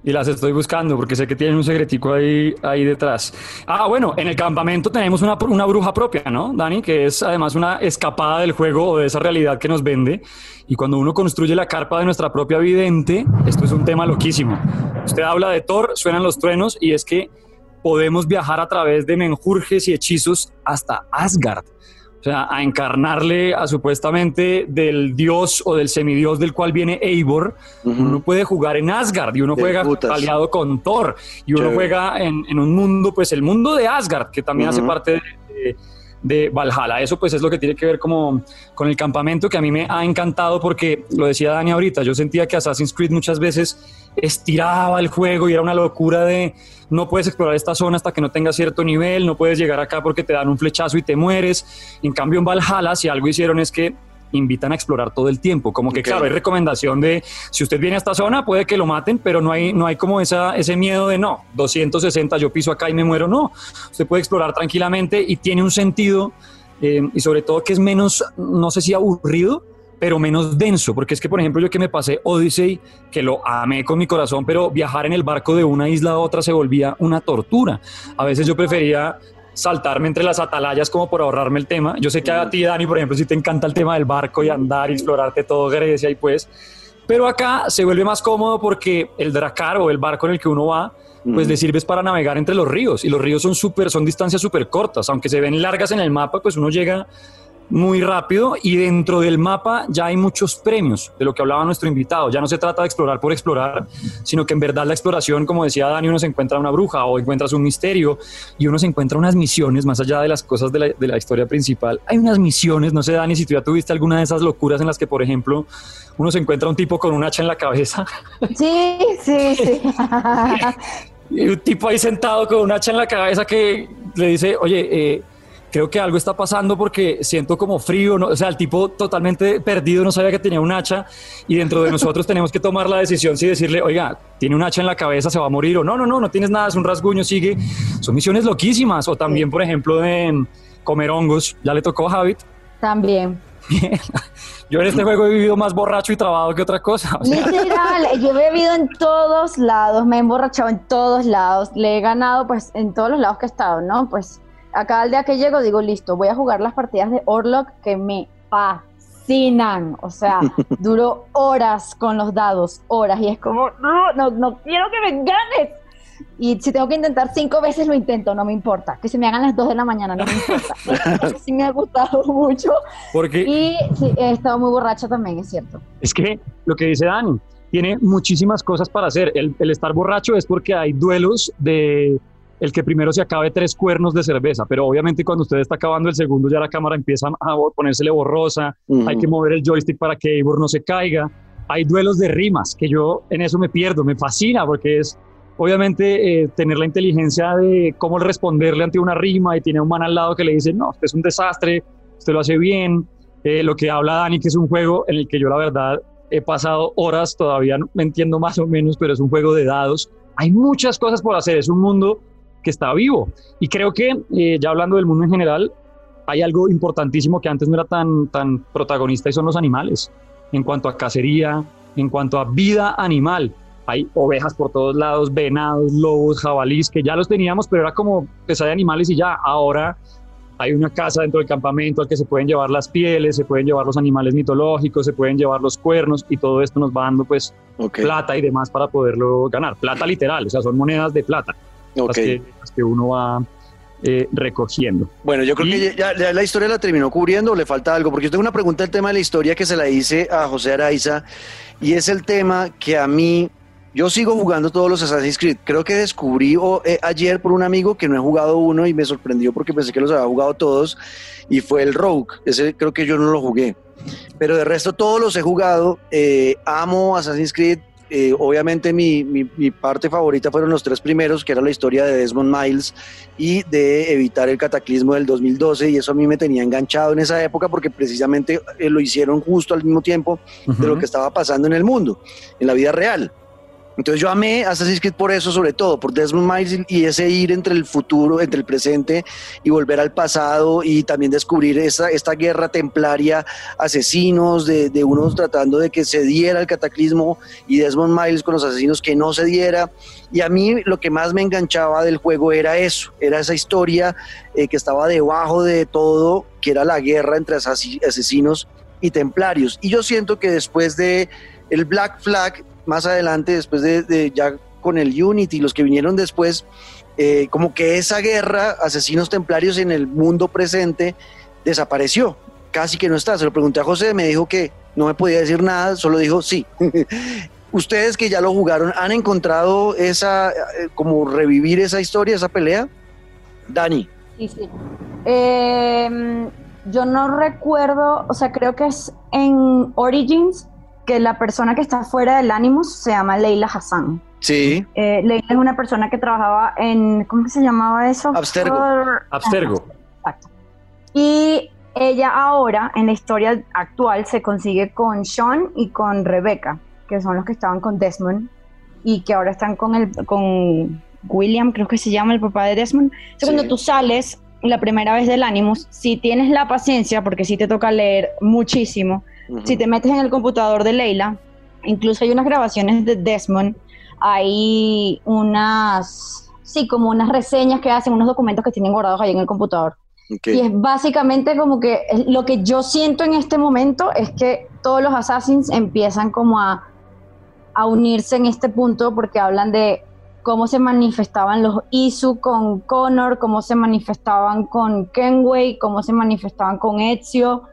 Speaker 2: y las estoy buscando porque sé que tienen un secretico ahí, ahí detrás. Ah, bueno, en el campamento tenemos una, una, bruja propia, ¿no, Dani? Que es además una escapada del juego o de esa realidad que nos vende. Y cuando uno construye la carpa de nuestra propia vidente, esto es un tema loquísimo. Usted habla de Thor, suenan los truenos y es que podemos viajar a través de menjurjes y hechizos hasta Asgard. O sea, a encarnarle a supuestamente del dios o del semidios del cual viene Eivor, uno puede jugar en Asgard y uno juega aliado con Thor. Y uno juega en, un mundo, pues el mundo de Asgard, que también hace parte de, de Valhalla. Eso pues es lo que tiene que ver como con el campamento que a mí me ha encantado porque lo decía Dani ahorita, yo sentía que Assassin's Creed muchas veces estiraba el juego y era una locura de no puedes explorar esta zona hasta que no tengas cierto nivel, no puedes llegar acá porque te dan un flechazo y te mueres. En cambio en Valhalla si algo hicieron es que invitan a explorar todo el tiempo. Como que, claro, hay recomendación de si usted viene a esta zona, puede que lo maten, pero no hay, no hay como esa, ese miedo de no, 260, yo piso acá y me muero. No, usted puede explorar tranquilamente y tiene un sentido eh, y sobre todo que es menos, no sé si aburrido, pero menos denso, porque es que, por ejemplo, yo que me pasé Odyssey, que lo amé con mi corazón, pero viajar en el barco de una isla a otra se volvía una tortura. A veces yo prefería saltarme entre las atalayas como por ahorrarme el tema. Yo sé que a ti, Dani, por ejemplo, si te encanta el tema del barco y andar y explorarte todo Grecia y pues, pero acá se vuelve más cómodo porque el dracar o el barco en el que uno va, pues le sirve para navegar entre los ríos y los ríos son súper, son distancias súper cortas, aunque se ven largas en el mapa, pues uno llega muy rápido y dentro del mapa ya hay muchos premios de lo que hablaba nuestro invitado. Ya no se trata de explorar por explorar, sino que en verdad la exploración, como decía Dani, uno se encuentra una bruja o encuentras un misterio y uno se encuentra unas misiones más allá de las cosas de la, de la historia principal. Hay unas misiones, no sé Dani, si tú ya tuviste alguna de esas locuras en las que, por ejemplo, uno se encuentra un tipo con un hacha en la cabeza.
Speaker 3: Sí, sí, sí.
Speaker 2: Y un tipo ahí sentado con un hacha en la cabeza que le dice, oye, eh, creo que algo está pasando porque siento como frío, o sea, el tipo totalmente perdido, no sabía que tenía un hacha y dentro de nosotros tenemos que tomar la decisión si decirle, oiga, tiene un hacha en la cabeza, se va a morir o no, no, no, no tienes nada, es un rasguño, sigue. Son misiones loquísimas o también, por ejemplo, de comer hongos, ya le tocó a Javid.
Speaker 3: También.
Speaker 2: Yo en este juego he vivido más borracho y trabado que otra cosa.
Speaker 3: Literal, yo he bebido en todos lados, me he emborrachado en todos lados, le he ganado pues en todos los lados que he estado, ¿no? Pues acá al día que llego digo, listo, voy a jugar las partidas de Orlok que me fascinan. O sea, duro horas con los dados, horas. Y es como, no, no, no quiero que me ganes. Y si tengo que intentar cinco veces, lo intento, no me importa. Que se me hagan las dos de la mañana, no me importa. sí me ha gustado mucho.
Speaker 2: Porque...
Speaker 3: Y he estado muy borracha también, es cierto.
Speaker 2: Es que lo que dice Dani, tiene muchísimas cosas para hacer. el estar borracho es porque hay duelos de el que primero se acabe tres cuernos de cerveza, pero obviamente cuando usted está acabando el segundo ya la cámara empieza a ponérsele borrosa, hay que mover el joystick para que Eivor no se caiga, hay duelos de rimas, que yo en eso me pierdo, me fascina porque es obviamente eh, tener la inteligencia de cómo responderle ante una rima y tiene un man al lado que le dice, no, usted es un desastre, usted lo hace bien, eh, lo que habla Dani, que es un juego en el que yo la verdad he pasado horas, todavía no me entiendo más o menos, pero es un juego de dados. Hay muchas cosas por hacer, es un mundo que está vivo. Y creo que, eh, ya hablando del mundo en general, hay algo importantísimo que antes no era tan, tan protagonista y son los animales. En cuanto a cacería, en cuanto a vida animal, hay ovejas por todos lados, venados, lobos, jabalís, que ya los teníamos, pero era como pesar de animales y ya. Ahora hay una casa dentro del campamento al que se pueden llevar las pieles, se pueden llevar los animales mitológicos, se pueden llevar los cuernos y todo esto nos va dando pues plata y demás para poderlo ganar. Plata literal, o sea, son monedas de plata okay. que, uno va eh, recogiendo.
Speaker 1: Bueno, yo creo que ya, la historia la terminó cubriendo, le falta algo, porque yo tengo una pregunta del tema de la historia que se la hice a José Araiza, y es el tema que a mí, yo sigo jugando todos los Assassin's Creed, creo que descubrí eh, ayer por un amigo que no he jugado uno y me sorprendió porque pensé que los había jugado todos, y fue el Rogue, ese creo que yo no lo jugué. Pero de resto todos los he jugado, eh, amo Assassin's Creed, eh, obviamente mi, parte favorita fueron los tres primeros, que era la historia de Desmond Miles y de evitar el cataclismo del 2012, y eso a mí me tenía enganchado en esa época porque precisamente eh, lo hicieron justo al mismo tiempo de lo que estaba pasando en el mundo, en la vida real. Entonces yo amé Assassin's Creed por eso, sobre todo, por Desmond Miles y ese ir entre el futuro, entre el presente y volver al pasado y también descubrir esta, esta guerra templaria, asesinos, de, de unos tratando de que se diera el cataclismo y Desmond Miles con los asesinos que no se diera. Y a mí lo que más me enganchaba del juego era eso, era esa historia eh, que estaba debajo de todo, que era la guerra entre asesinos y templarios. Y yo siento que después de el Black Flag más adelante, después de, ya con el Unity, los que vinieron después, eh, como que esa guerra, asesinos templarios en el mundo presente, desapareció, casi que no está. Se lo pregunté a José, me dijo que no me podía decir nada, solo dijo sí. Ustedes que ya lo jugaron, ¿han encontrado esa, eh, como revivir esa historia, esa pelea? Dani.
Speaker 3: Sí, sí. Em, yo no recuerdo, o sea, creo que es en Origins, que la persona que está fuera del Animus se llama Leila Hassan.
Speaker 1: Sí.
Speaker 3: Eh, Leila es una persona que trabajaba en, ¿cómo se llamaba eso?
Speaker 1: Abstergo.
Speaker 2: Abstergo.
Speaker 3: Exacto. Y ella ahora, en la historia actual, se consigue con Sean y con Rebecca, que son los que estaban con Desmond y que ahora están con, el, con William, creo que se llama el papá de Desmond. Cuando tú sales la primera vez del Animus, si tienes la paciencia, porque sí te toca leer muchísimo, si te metes en el computador de Leila, incluso hay unas grabaciones de Desmond, hay unas, sí, como unas reseñas que hacen, unos documentos que tienen guardados ahí en el computador. Y es básicamente como que lo que yo siento en este momento es que todos los assassins empiezan como a, a unirse en este punto porque hablan de cómo se manifestaban los Isu con Connor, cómo se manifestaban con Kenway, cómo se manifestaban con Ezio,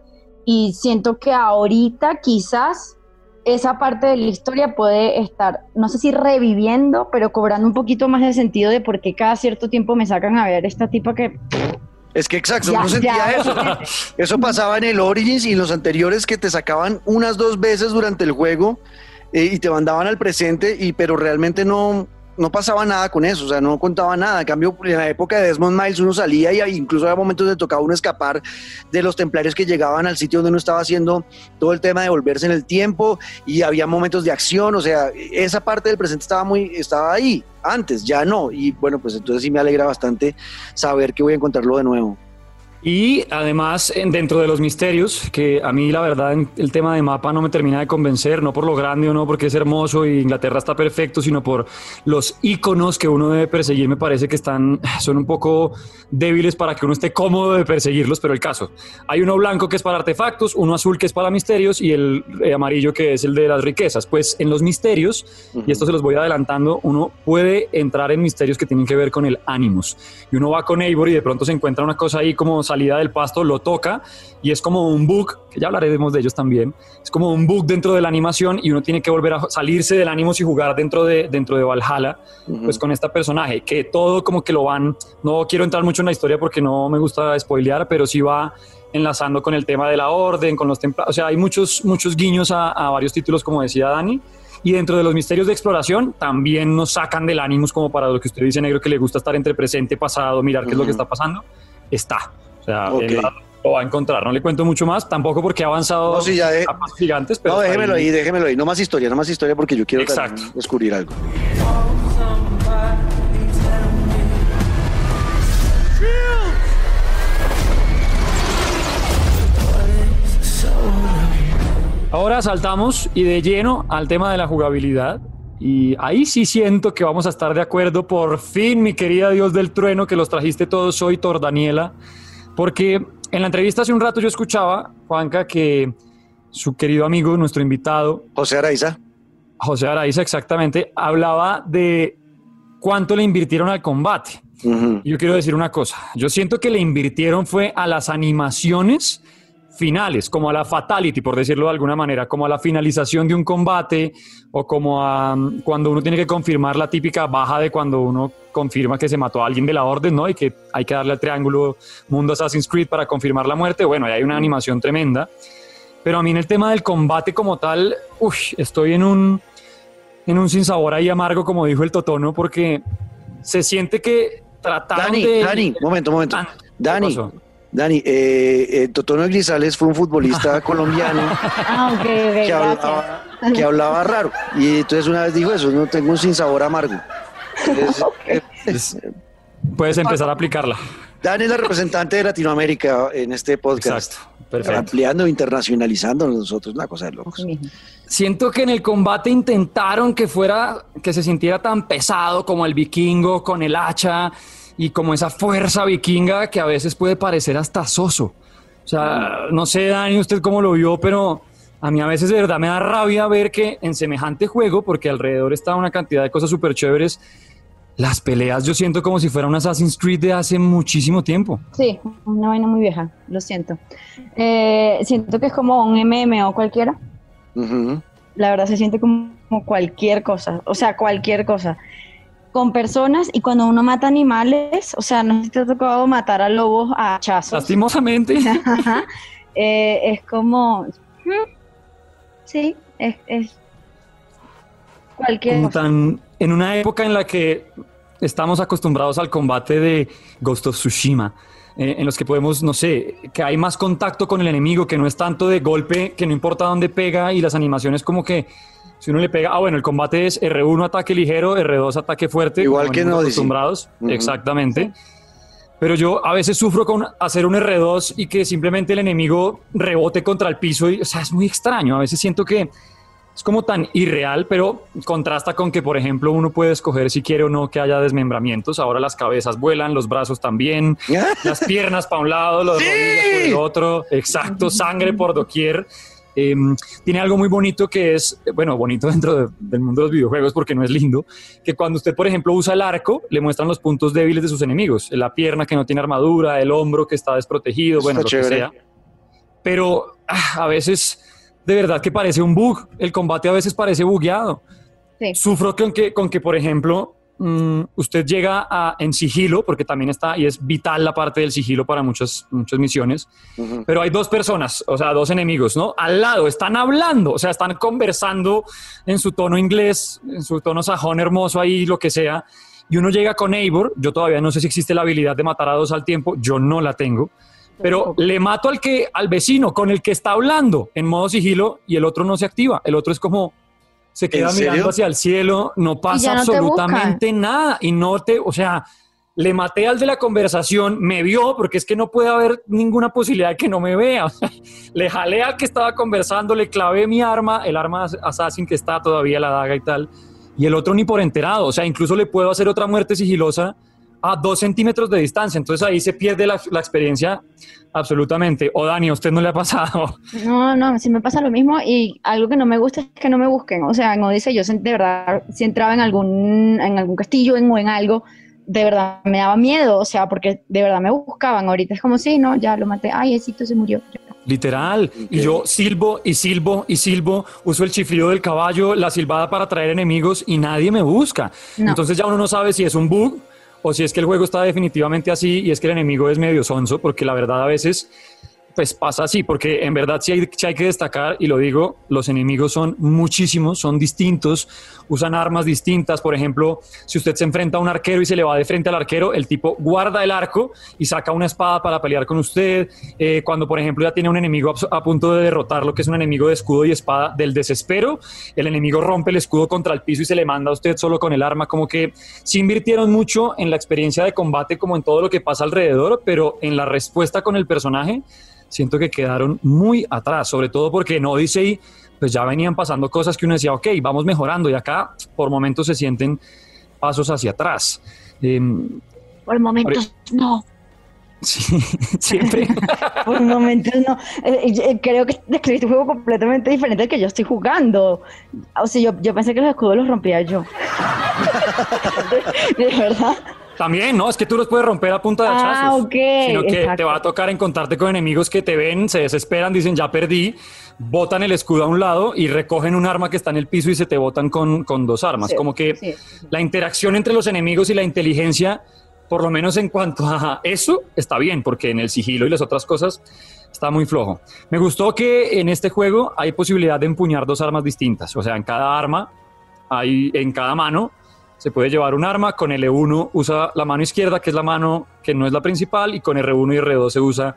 Speaker 3: y siento que ahorita quizás esa parte de la historia puede estar, no sé si reviviendo, pero cobrando un poquito más de sentido de por qué cada cierto tiempo me sacan a ver esta tipa que...
Speaker 1: Es que exacto, no sentía eso. Eso pasaba en el Origins y en los anteriores que te sacaban unas dos veces durante el juego eh, y te mandaban al presente, y, pero realmente no, no pasaba nada con eso, o sea, no contaba nada. En cambio, en la época de Desmond Miles uno salía y incluso había momentos de tocaba uno escapar de los templarios que llegaban al sitio donde uno estaba haciendo todo el tema de volverse en el tiempo y había momentos de acción, o sea, esa parte del presente estaba muy, estaba ahí antes, ya no. Y bueno, pues entonces sí me alegra bastante saber que voy a encontrarlo de nuevo.
Speaker 2: Y además, dentro de los misterios, que a mí la verdad el tema de mapa no me termina de convencer, no por lo grande o no porque es hermoso y Inglaterra está perfecto, sino por los iconos que uno debe perseguir, me parece que están, son un poco débiles para que uno esté cómodo de perseguirlos, pero el caso, hay uno blanco que es para artefactos, uno azul que es para misterios y el eh, amarillo que es el de las riquezas. Pues en los misterios, y esto se los voy adelantando, uno puede entrar en misterios que tienen que ver con el ánimos. Y uno va con Eivor y de pronto se encuentra una cosa ahí como salida del pasto, lo toca y es como un bug, que ya hablaremos de ellos también, es como un bug dentro de la animación y uno tiene que volver a salirse del ánimo y jugar dentro de, dentro de Valhalla, pues con este personaje, que todo como que lo van, no quiero entrar mucho en la historia porque no me gusta spoilear, pero sí va enlazando con el tema de la orden, con los templados, o sea, hay muchos, muchos guiños a, a varios títulos, como decía Dani, y dentro de los misterios de exploración también nos sacan del ánimo como para lo que usted dice, negro, que le gusta estar entre presente, pasado, mirar qué es lo que está pasando. Está. O sea, lo va a encontrar. No le cuento mucho más, tampoco porque ha avanzado
Speaker 1: no, ya gigantes. Pero no, déjemelo ahí, déjemelo ahí. No más historia, no más historia porque yo quiero descubrir algo.
Speaker 2: Ahora saltamos y de lleno al tema de la jugabilidad. Y ahí sí siento que vamos a estar de acuerdo. Por fin, mi querida Dios del trueno, que los trajiste todos hoy, Tor Daniela. Porque en la entrevista hace un rato yo escuchaba, Juanca, que su querido amigo, nuestro invitado.
Speaker 1: José Araiza.
Speaker 2: José Araiza, exactamente, hablaba de cuánto le invirtieron al combate. Yo quiero decir una cosa. Yo siento que le invirtieron fue a las animaciones finales, como a la fatality, por decirlo de alguna manera, como a la finalización de un combate o como a mm, cuando uno tiene que confirmar la típica baja de cuando uno confirma que se mató a alguien de la orden, ¿no? Y que hay que darle al triángulo mundo Assassin's Creed para confirmar la muerte. Bueno, ahí hay una animación tremenda. Pero a mí en el tema del combate como tal, uy, estoy en un, en un sinsabor ahí amargo, como dijo el Totono, porque se siente que trataron
Speaker 1: Dani,
Speaker 2: de...
Speaker 1: Dani, momento, momento. Dani, Dani, eh, eh, Totono Grisales fue un futbolista colombiano
Speaker 3: ah,
Speaker 1: que, hablaba, raro. Y entonces una vez dijo eso, no tengo un sinsabor amargo.
Speaker 2: Eh, puedes empezar a aplicarla.
Speaker 1: Dani es la representante de Latinoamérica en este podcast. Exacto, perfecto. Ampliando, internacionalizando nosotros, una cosa de locos.
Speaker 2: Siento que en el combate intentaron que fuera, que se sintiera tan pesado como el vikingo con el hacha y como esa fuerza vikinga que a veces puede parecer hasta soso. O sea, no sé, Dani, usted cómo lo vio, pero a mí a veces de verdad me da rabia ver que en semejante juego, porque alrededor está una cantidad de cosas súper chéveres, las peleas yo siento como si fuera un Assassin's Creed de hace muchísimo tiempo.
Speaker 3: Sí, una vaina muy vieja, lo siento. Eh, siento que es como un MMO cualquiera. La verdad se siente como cualquier cosa, o sea, cualquier cosa con personas y cuando uno mata animales, o sea, no si te ha tocado matar a lobos a hachazos.
Speaker 2: Lastimosamente.
Speaker 3: Eh, es como, hmm, sí, es, es cualquier
Speaker 2: Tan, en una época en la que estamos acostumbrados al combate de Ghost of Tsushima, eh, en los que podemos, no sé, que hay más contacto con el enemigo, que no es tanto de golpe, que no importa dónde pega y las animaciones como que si uno le pega, ah, bueno, el combate es R1 ataque ligero, R2 ataque fuerte.
Speaker 1: Igual que no
Speaker 2: acostumbrados. Exactamente. Pero yo a veces sufro con hacer un R2 y que simplemente el enemigo rebote contra el piso. Y, o sea, es muy extraño. A veces siento que es como tan irreal, pero contrasta con que, por ejemplo, uno puede escoger si quiere o no que haya desmembramientos. Ahora las cabezas vuelan, los brazos también, las piernas para un lado, los rodillas por el otro. Exacto, sangre por doquier. Em, tiene algo muy bonito que es, bueno, bonito dentro del mundo de los videojuegos porque no es lindo, que cuando usted, por ejemplo, usa el arco, le muestran los puntos débiles de sus enemigos, la pierna que no tiene armadura, el hombro que está desprotegido, bueno, lo que sea. Pero ah, a veces, de verdad que parece un bug, el combate a veces parece bugueado. Sufro con que, con que, por ejemplo, mm, usted llega a, en sigilo, porque también está, y es vital la parte del sigilo para muchas, muchas misiones, pero hay dos personas, o sea, dos enemigos, ¿no? Al lado, están hablando, o sea, están conversando en su tono inglés, en su tono sajón hermoso ahí, lo que sea, y uno llega con Eivor, yo todavía no sé si existe la habilidad de matar a dos al tiempo, yo no la tengo, pero le mato al que al vecino con el que está hablando en modo sigilo y el otro no se activa. El otro es como se queda mirando hacia el cielo, no pasa absolutamente nada y no te, o sea, le maté al de la conversación, me vio, porque es que no puede haber ninguna posibilidad de que no me vea. le jalé al que estaba conversando, le clavé mi arma, el arma assassin que está todavía la daga y tal, y el otro ni por enterado. O sea, incluso le puedo hacer otra muerte sigilosa a dos centímetros de distancia. Entonces ahí se pierde la, experiencia absolutamente. O Dani, ¿a usted no le ha pasado?
Speaker 3: No, no, sí me pasa lo mismo y algo que no me gusta es que no me busquen. O sea, en Odyssey yo de verdad, si entraba en algún, en algún castillo en, o en algo, de verdad me daba miedo, o sea, porque de verdad me buscaban. Ahorita es como si, no, ya lo maté, ay, Esito se murió.
Speaker 2: Literal. Y yo silbo y silbo y silbo, uso el chiflido del caballo, la silbada para atraer enemigos y nadie me busca. Entonces ya uno no sabe si es un bug o si es que el juego está definitivamente así y es que el enemigo es medio sonso, porque la verdad a veces pues pasa así, porque en verdad sí hay, que destacar, y lo digo, los enemigos son muchísimos, son distintos, usan armas distintas. Por ejemplo, si usted se enfrenta a un arquero y se le va de frente al arquero, el tipo guarda el arco y saca una espada para pelear con usted. Eh, cuando, por ejemplo, ya tiene un enemigo a, punto de derrotarlo, que es un enemigo de escudo y espada del desespero, el enemigo rompe el escudo contra el piso y se le manda a usted solo con el arma. Como que se invirtieron mucho en la experiencia de combate, como en todo lo que pasa alrededor, pero en la respuesta con el personaje siento que quedaron muy atrás, sobre todo porque en Odyssey pues ya venían pasando cosas que uno decía, ok, vamos mejorando y acá por momentos se sienten pasos hacia atrás.
Speaker 3: Em, por momentos no.
Speaker 2: Sí, siempre.
Speaker 3: por momentos no. Eh, eh, creo que describiste un juego completamente diferente al que yo estoy jugando. O sea, yo, yo pensé que los escudos los rompía yo. de verdad.
Speaker 2: También, ¿no? Es que tú los puedes romper a punta de ah, hachazos. Ah, ok. Sino que te va a tocar encontrarte con enemigos que te ven, se desesperan, dicen, ya perdí, botan el escudo a un lado y recogen un arma que está en el piso y se te botan con, dos armas. Como que la interacción entre los enemigos y la inteligencia, por lo menos en cuanto a eso, está bien, porque en el sigilo y las otras cosas está muy flojo. Me gustó que en este juego hay posibilidad de empuñar dos armas distintas. O sea, en cada arma, hay, en cada mano, se puede llevar un arma, con L1 usa la mano izquierda, que es la mano que no es la principal, y con R1 y R2 se usa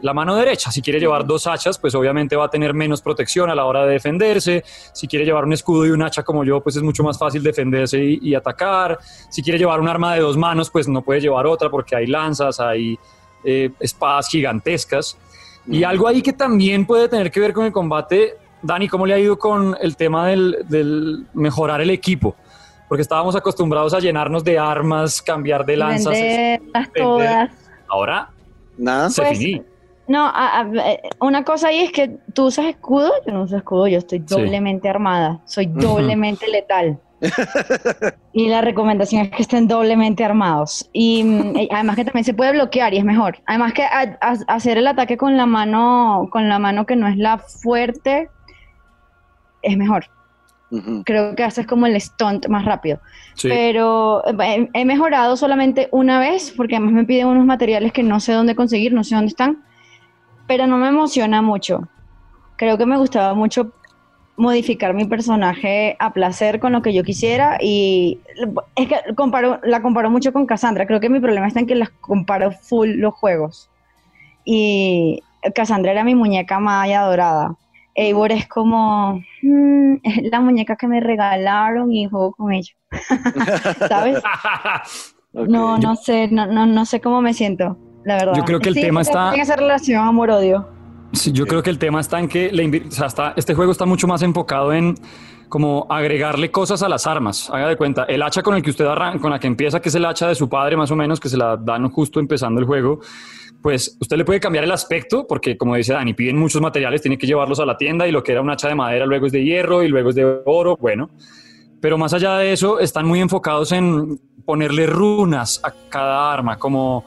Speaker 2: la mano derecha. Si quiere llevar dos hachas, pues obviamente va a tener menos protección a la hora de defenderse. Si quiere llevar un escudo y un hacha como yo, pues es mucho más fácil defenderse y, atacar. Si quiere llevar un arma de dos manos, pues no puede llevar otra porque hay lanzas, hay eh, espadas gigantescas. Y algo ahí que también puede tener que ver con el combate, Dani, ¿cómo le ha ido con el tema del, del mejorar el equipo? Porque estábamos acostumbrados a llenarnos de armas, cambiar de lanzas.
Speaker 3: Venderlas todas.
Speaker 2: Ahora,
Speaker 1: nada.
Speaker 2: Se
Speaker 3: pues, No, eh, una cosa ahí es que tú usas escudo, yo no uso escudo, yo estoy doblemente armada, soy doblemente letal. y la recomendación es que estén doblemente armados. Y, mm, además que también se puede bloquear y es mejor. Además que hacer el ataque con la mano, con la mano que no es la fuerte, es mejor. Creo que haces como el stunt más rápido. Pero eh, he mejorado solamente una vez, porque además me piden unos materiales que no sé dónde conseguir, no sé dónde están, pero no me emociona mucho. Creo que me gustaba mucho modificar mi personaje a placer con lo que yo quisiera y es que comparo, la comparo mucho con Cassandra. Creo que mi problema está en que las comparo full los juegos. Y Cassandra era mi muñeca maya dorada Eivor es como mm, la muñeca que me regalaron y juego con ella. ¿Sabes? No, no sé, no, no, sé cómo me siento, la verdad.
Speaker 2: Yo creo que el tema está.
Speaker 3: En esa relación amor-odio.
Speaker 2: Sí, yo creo que el tema está en que este juego está mucho más enfocado en como agregarle cosas a las armas. Haga de cuenta, el hacha con el que usted arranca, con la que empieza, que es el hacha de su padre más o menos, que se la dan justo empezando el juego, pues usted le puede cambiar el aspecto, porque como dice Dani, piden muchos materiales, tiene que llevarlos a la tienda y lo que era un hacha de madera luego es de hierro y luego es de oro, bueno. pero más allá de eso, están muy enfocados en ponerle runas a cada arma, como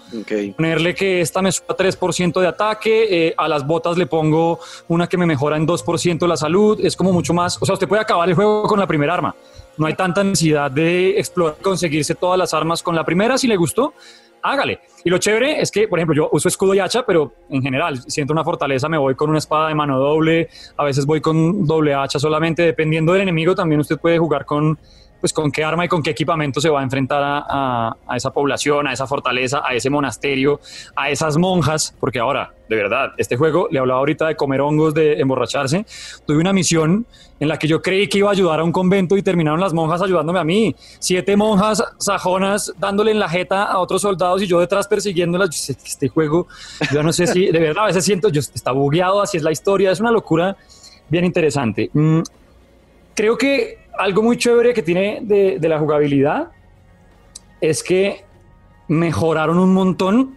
Speaker 2: ponerle que esta me suba 3% de ataque, eh, a las botas le pongo una que me mejora en 2% la salud, es como mucho más, o sea, usted puede acabar el juego con la primera arma, no hay tanta necesidad de explorar, conseguirse todas las armas con la primera, si le gustó, hágale. Y lo chévere es que, por ejemplo, yo uso escudo y hacha, pero en general, siento una fortaleza, me voy con una espada de mano doble, a veces voy con doble hacha solamente, dependiendo del enemigo, también usted puede jugar con pues con qué arma y con qué equipamiento se va a enfrentar a, esa población, a esa fortaleza, a ese monasterio, a esas monjas, porque ahora, de verdad, este juego, le hablaba ahorita de comer hongos, de emborracharse, tuve una misión en la que yo creí que iba a ayudar a un convento y terminaron las monjas ayudándome a mí, siete monjas sajonas dándole en la jeta a otros soldados y yo detrás persiguiéndolas, este juego, yo no sé si, de verdad, a veces siento, yo está bugueado, así es la historia, es una locura bien interesante. Mm, creo que algo muy chévere que tiene de, la jugabilidad es que mejoraron un montón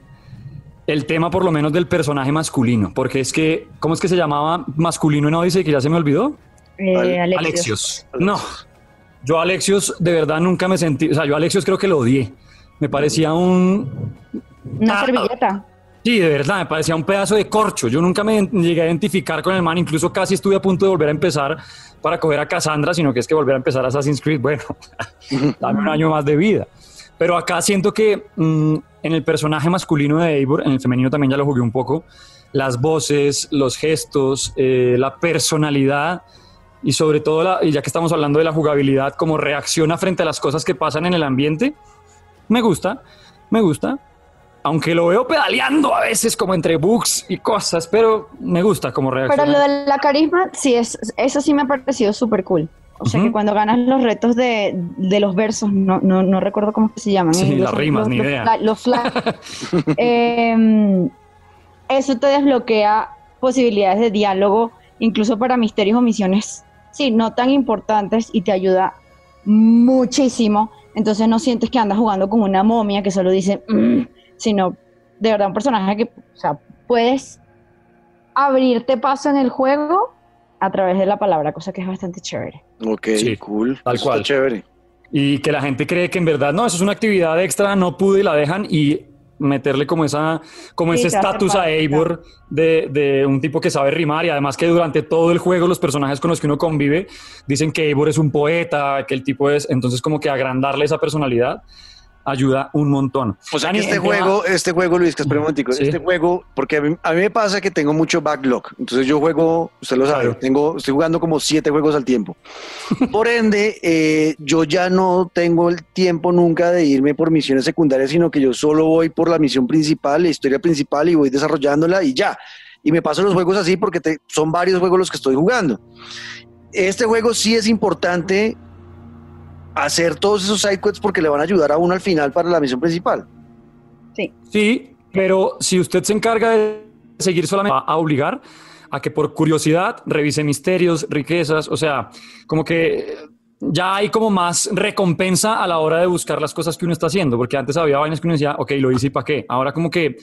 Speaker 2: el tema por lo menos del personaje masculino, porque es que, ¿cómo es que se llamaba masculino en Odyssey que ya se me olvidó?
Speaker 3: Eh,
Speaker 2: Alexios. No, yo Alexios de verdad nunca me sentí, o sea, yo Alexios creo que lo odié. Me parecía un...
Speaker 3: Una ah, servilleta.
Speaker 2: Sí, de verdad, me parecía un pedazo de corcho. Yo nunca me llegué a identificar con el man, incluso casi estuve a punto de volver a empezar para coger a Cassandra, sino que es que volver a empezar Assassin's Creed, bueno, dame un año más de vida. Pero acá siento que mm, en el personaje masculino de Eivor, en el femenino también ya lo jugué un poco, las voces, los gestos, eh, la personalidad y sobre todo, la, y ya que estamos hablando de la jugabilidad, como reacciona frente a las cosas que pasan en el ambiente, me gusta, me gusta aunque lo veo pedaleando a veces como entre bugs y cosas, pero me gusta como reacciona.
Speaker 3: Pero lo de la carisma, sí, es, eso sí me ha parecido súper cool. O sea que cuando ganas los retos de, los versos, no, no, no, recuerdo cómo se llaman.
Speaker 2: Sí, las rimas, ni idea.
Speaker 3: Los, em, eso te desbloquea posibilidades de diálogo, incluso para misterios o misiones, sí, no tan importantes y te ayuda muchísimo. Entonces no sientes que andas jugando con una momia que solo dice... Mm", sino de verdad un personaje que, o sea, puedes abrirte paso en el juego a través de la palabra, cosa que es bastante chévere.
Speaker 1: Ok, cool.
Speaker 2: Tal cual.
Speaker 1: chévere.
Speaker 2: Y que la gente cree que en verdad, no, eso es una actividad extra, no pude y la dejan y meterle como esa como ese estatus a Eivor de, de, un tipo que sabe rimar y además que durante todo el juego los personajes con los que uno convive dicen que Eivor es un poeta, que el tipo es, entonces como que agrandarle esa personalidad ayuda un montón.
Speaker 1: O sea que este juego, este juego, Luis, que es un este juego, porque a mí, me pasa que tengo mucho backlog, entonces yo juego, usted lo sabe, tengo, estoy jugando como siete juegos al tiempo. Por ende, eh, yo ya no tengo el tiempo nunca de irme por misiones secundarias, sino que yo solo voy por la misión principal, la historia principal y voy desarrollándola y ya. Y me paso los juegos así porque son varios juegos los que estoy jugando. Este juego sí es importante hacer todos esos sidequests porque le van a ayudar a uno al final para la misión principal.
Speaker 3: Sí.
Speaker 2: Sí, pero si usted se encarga de seguir solamente a obligar a que por curiosidad revise misterios, riquezas, o sea, como que ya hay como más recompensa a la hora de buscar las cosas que uno está haciendo, porque antes había vainas que uno decía, ok, lo hice y para qué. Ahora como que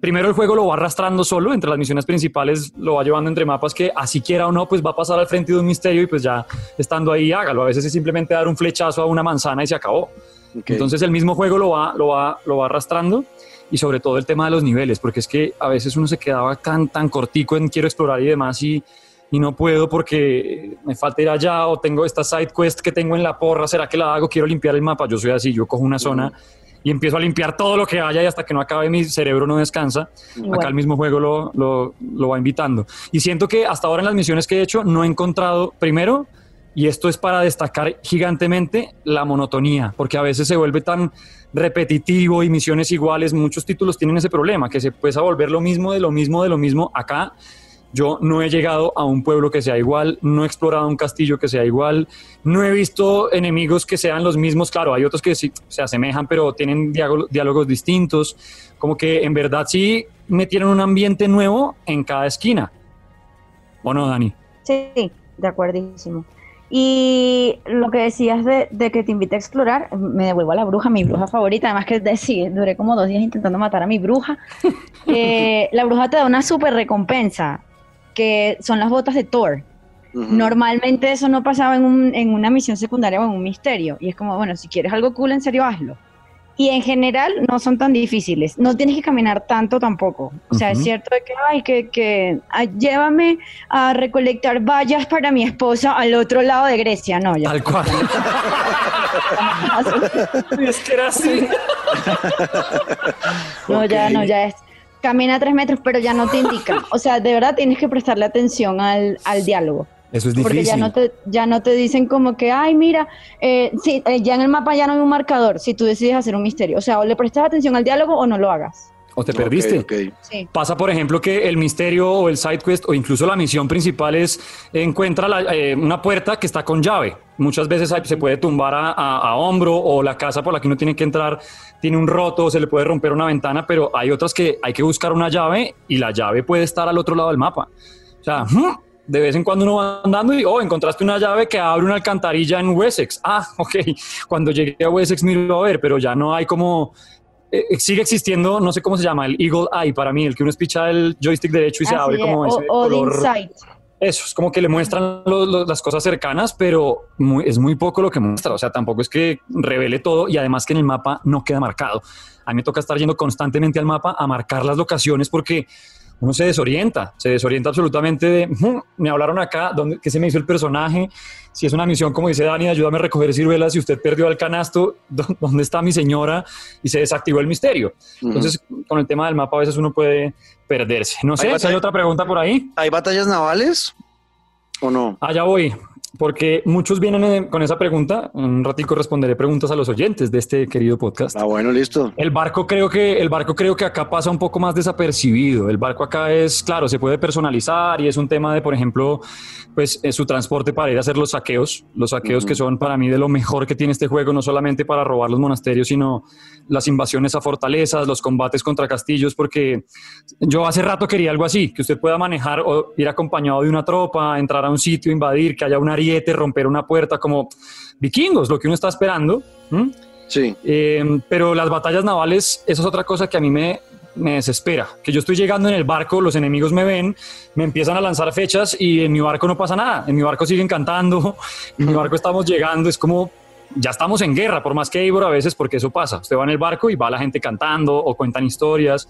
Speaker 2: primero el juego lo va arrastrando solo entre las misiones principales, lo va llevando entre mapas que así quiera o no, pues va a pasar al frente de un misterio y pues ya estando ahí hágalo. A veces es simplemente dar un flechazo a una manzana y se acabó. Entonces el mismo juego lo va, lo, va, lo va arrastrando y sobre todo el tema de los niveles, porque es que a veces uno se quedaba tan, tan cortico en quiero explorar y demás y, y no puedo porque me falta ir allá o tengo esta side quest que tengo en la porra, ¿será que la hago? Quiero limpiar el mapa. Yo soy así, yo cojo una zona y empiezo a limpiar todo lo que haya y hasta que no acabe mi cerebro no descansa. Acá el mismo juego lo, lo, lo, va invitando. Y siento que hasta ahora en las misiones que he hecho no he encontrado, primero, y esto es para destacar gigantemente, la monotonía, porque a veces se vuelve tan repetitivo y misiones iguales, muchos títulos tienen ese problema, que se puede volver lo mismo de lo mismo de lo mismo acá yo no he llegado a un pueblo que sea igual, no he explorado un castillo que sea igual, no he visto enemigos que sean los mismos. Claro, hay otros que sí se asemejan, pero tienen diálogos distintos. Como que en verdad sí metieron un ambiente nuevo en cada esquina. ¿O no, Dani?
Speaker 3: Sí, de acuerdísimo. Y lo que decías de, que te invité a explorar, me devuelvo a la bruja, mi bruja favorita, además que sí, duré como dos días intentando matar a mi bruja. Eh, la bruja te da una súper recompensa que son las botas de Thor. Normalmente eso no pasaba en, un, en una misión secundaria o en un misterio. Y es como, bueno, si quieres algo cool, en serio, hazlo. Y en general no son tan difíciles. No tienes que caminar tanto tampoco. O sea, es cierto que, ay, que, que llévame a recolectar vallas para mi esposa al otro lado de Grecia. No, ya.
Speaker 2: Al cual. es que era así.
Speaker 3: no, ya, no, ya es. Camina tres metros, pero ya no te indica. O sea, de verdad tienes que prestarle atención al, al diálogo.
Speaker 2: Eso es difícil.
Speaker 3: Porque ya no te, ya no te dicen como que, ay, mira, eh, sí, eh, ya en el mapa ya no hay un marcador si tú decides hacer un misterio. O sea, o le prestas atención al diálogo o no lo hagas.
Speaker 2: O te perdiste. Pasa, por ejemplo, que el misterio o el side quest o incluso la misión principal es encuentra eh, una puerta que está con llave. Muchas veces se puede tumbar a, a, hombro o la casa por la que uno tiene que entrar tiene un roto o se le puede romper una ventana, pero hay otras que hay que buscar una llave y la llave puede estar al otro lado del mapa. O sea, de vez en cuando uno va andando y, oh, encontraste una llave que abre una alcantarilla en Wessex. Ah, ok. Cuando llegué a Wessex miro a ver, pero ya no hay como... Eh, eh, sigue existiendo, no sé cómo se llama, el Eagle Eye para mí, el que uno espicha el joystick derecho y se abre como ese color. Eso, es como que le muestran las cosas cercanas, pero es muy poco lo que muestra. O sea, tampoco es que revele todo y además que en el mapa no queda marcado. A mí me toca estar yendo constantemente al mapa a marcar las locaciones porque uno se desorienta, se desorienta absolutamente de, me hablaron acá, ¿dónde, ¿qué se me hizo el personaje? Si es una misión, como dice Dani, ayúdame a recoger ciruelas, si usted perdió el canasto, ¿dónde está mi señora? Y se desactivó el misterio. Entonces, con el tema del mapa a veces uno puede perderse. No sé, ¿hay, ¿hay otra pregunta por ahí?
Speaker 1: ¿Hay batallas navales o no?
Speaker 2: Allá voy porque muchos vienen con esa pregunta. Un ratico responderé preguntas a los oyentes de este querido podcast.
Speaker 1: Ah, bueno, listo.
Speaker 2: El barco creo que el barco creo que acá pasa un poco más desapercibido. El barco acá es, claro, se puede personalizar y es un tema de, por ejemplo, pues su transporte para ir a hacer los saqueos, los saqueos que son para mí de lo mejor que tiene este juego, no solamente para robar los monasterios, sino las invasiones a fortalezas, los combates contra castillos, porque yo hace rato quería algo así, que usted pueda manejar o ir acompañado de una tropa, entrar a un sitio, invadir, que haya un ariete, romper una puerta, como vikingos, lo que uno está esperando.
Speaker 1: Sí.
Speaker 2: Eh, pero las batallas navales, eso es otra cosa que a mí me, me desespera. Que yo estoy llegando en el barco, los enemigos me ven, me empiezan a lanzar fechas y en mi barco no pasa nada. En mi barco siguen cantando, en mi barco estamos llegando. Es como, ya estamos en guerra, por más que Eivor a veces, porque eso pasa. Usted va en el barco y va la gente cantando o cuentan historias.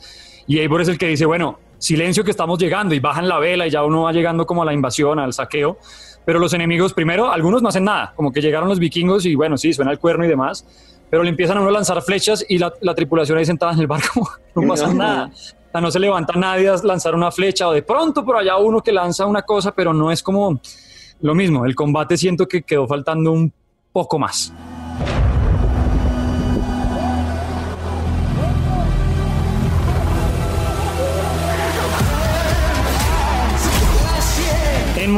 Speaker 2: Y Eivor es el que dice, bueno, silencio que estamos llegando y bajan la vela y ya uno va llegando como a la invasión, al saqueo. Pero los enemigos, primero, algunos no hacen nada, como que llegaron los vikingos y bueno, sí, suena el cuerno y demás pero le empiezan a uno a lanzar flechas y la, tripulación ahí sentada en el barco, no pasa nada. O sea, no se levanta nadie a lanzar una flecha o de pronto por allá uno que lanza una cosa, pero no es como lo mismo. El combate siento que quedó faltando un poco más.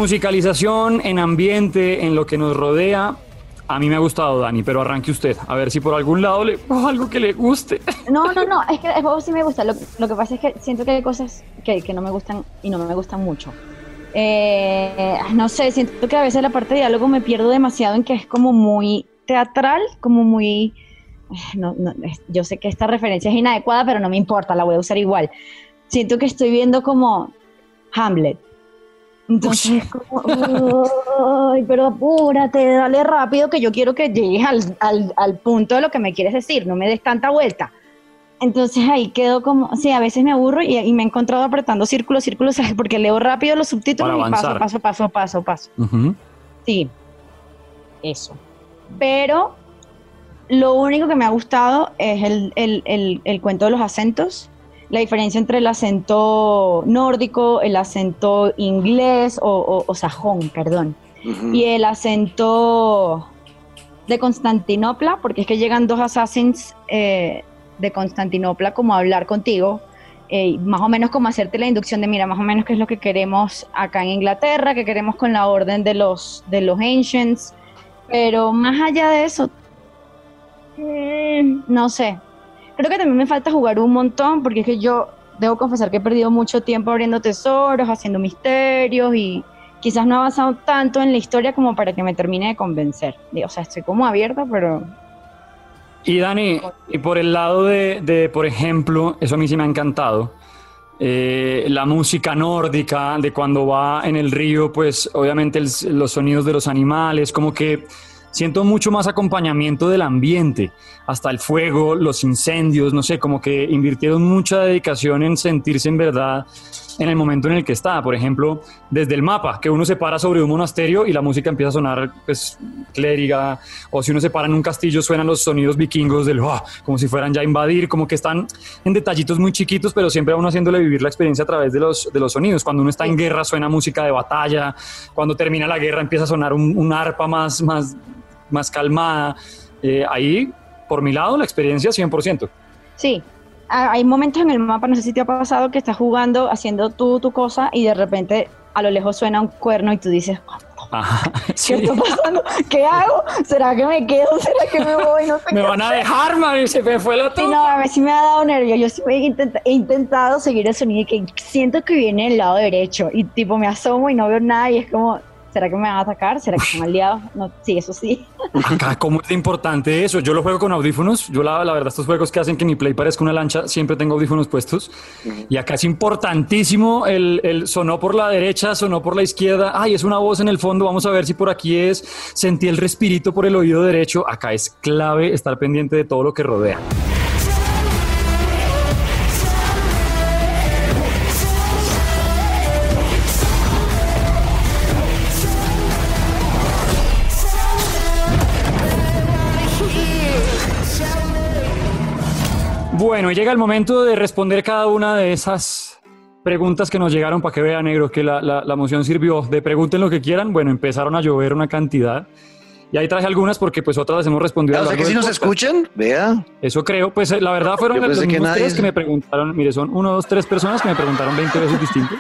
Speaker 2: Musicalización, en ambiente, en lo que nos rodea, a mí me ha gustado, Dani, pero arranque usted, a ver si por algún lado le algo que le guste.
Speaker 3: No, no, no, es que el juego sí me gusta. Lo, que pasa es que siento que hay cosas que, no me gustan y no me gustan mucho. Eh, no sé, siento que a veces la parte de diálogo me pierdo demasiado en que es como muy teatral, como muy... No, no, yo sé que esta referencia es inadecuada, pero no me importa, la voy a usar igual. Siento que estoy viendo como Hamlet entonces es como, ay, pero apúrate, dale rápido que yo quiero que llegues al, punto de lo que me quieres decir, no me des tanta vuelta. Entonces ahí quedo como, sí, a veces me aburro y, me he encontrado apretando círculos, círculos, porque leo rápido los subtítulos y paso, paso, paso, paso, paso. Sí, eso. Pero lo único que me ha gustado es el cuento de los acentos la diferencia entre el acento nórdico, el acento inglés o, sajón, perdón, y el acento de Constantinopla, porque es que llegan dos assassins eh, de Constantinopla como a hablar contigo, eh, más o menos como hacerte la inducción de, mira, más o menos qué es lo que queremos acá en Inglaterra, qué queremos con la orden de los, de los Ancients, pero más allá de eso, mm, no sé, Creo que también me falta jugar un montón, porque es que yo debo confesar que he perdido mucho tiempo abriendo tesoros, haciendo misterios y quizás no he avanzado tanto en la historia como para que me termine de convencer. O sea, estoy como abierta, pero...
Speaker 2: Y Dani, y por el lado de, por ejemplo, eso a mí sí me ha encantado, eh, la música nórdica, de cuando va en el río, pues obviamente los sonidos de los animales, como que siento mucho más acompañamiento del ambiente, hasta el fuego, los incendios, no sé, como que invirtieron mucha dedicación en sentirse en verdad en el momento en el que está. Por ejemplo, desde el mapa, que uno se para sobre un monasterio y la música empieza a sonar pues clériga, o si uno se para en un castillo suenan los sonidos vikingos del oh", como si fueran ya a invadir, como que están en detallitos muy chiquitos, pero siempre a uno haciéndole vivir la experiencia a través de los, de los sonidos. Cuando uno está en guerra suena música de batalla, cuando termina la guerra empieza a sonar un, arpa más, más, más calmada. Eh, ahí, por mi lado, la experiencia 100%.
Speaker 3: Sí, hay momentos en el mapa, no sé si te ha pasado, que estás jugando, haciendo tú tu cosa y de repente a lo lejos suena un cuerno y tú dices, ¿qué está pasando? ¿Qué hago? ¿Será que me quedo? ¿Será que me voy? No
Speaker 2: sé me van a dejar, mami, se me fue la
Speaker 3: Sí, no, a mí sí me ha dado nervio. Yo sí he, intentado seguir el sonido y que siento que viene del lado derecho y tipo me asomo y no veo nada y es como, ¿Será que me van a atacar? ¿Será que son aliados? No, sí, eso sí.
Speaker 2: Acá, ¿cómo es importante eso? Yo lo juego con audífonos. Yo, la, la verdad, estos juegos que hacen que mi play parezca una lancha, siempre tengo audífonos puestos. Y acá es importantísimo el, el, sonó por la derecha, sonó por la izquierda. Ay, es una voz en el fondo. Vamos a ver si por aquí es. Sentí el respirito por el oído derecho. Acá es clave estar pendiente de todo lo que rodea. Bueno, llega el momento de responder cada una de esas preguntas que nos llegaron para que vean, negro, que la, la, moción sirvió. De pregunten lo que quieran. Bueno, empezaron a llover una cantidad. Y ahí traje algunas porque pues otras las hemos respondido.
Speaker 1: O sea que si nos escuchan, vea.
Speaker 2: Eso creo. Pues la verdad fueron los que tres que me preguntaron. Mire, son uno, dos, tres personas que me preguntaron 20 veces distintos.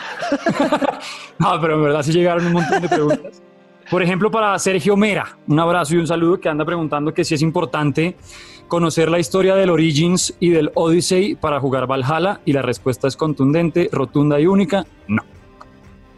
Speaker 2: no, pero en verdad sí llegaron un montón de preguntas. Por ejemplo, para Sergio Mera, un abrazo y un saludo que anda preguntando que si es importante conocer la historia del Origins y del Odyssey para jugar Valhalla y la respuesta es contundente, rotunda y única, no.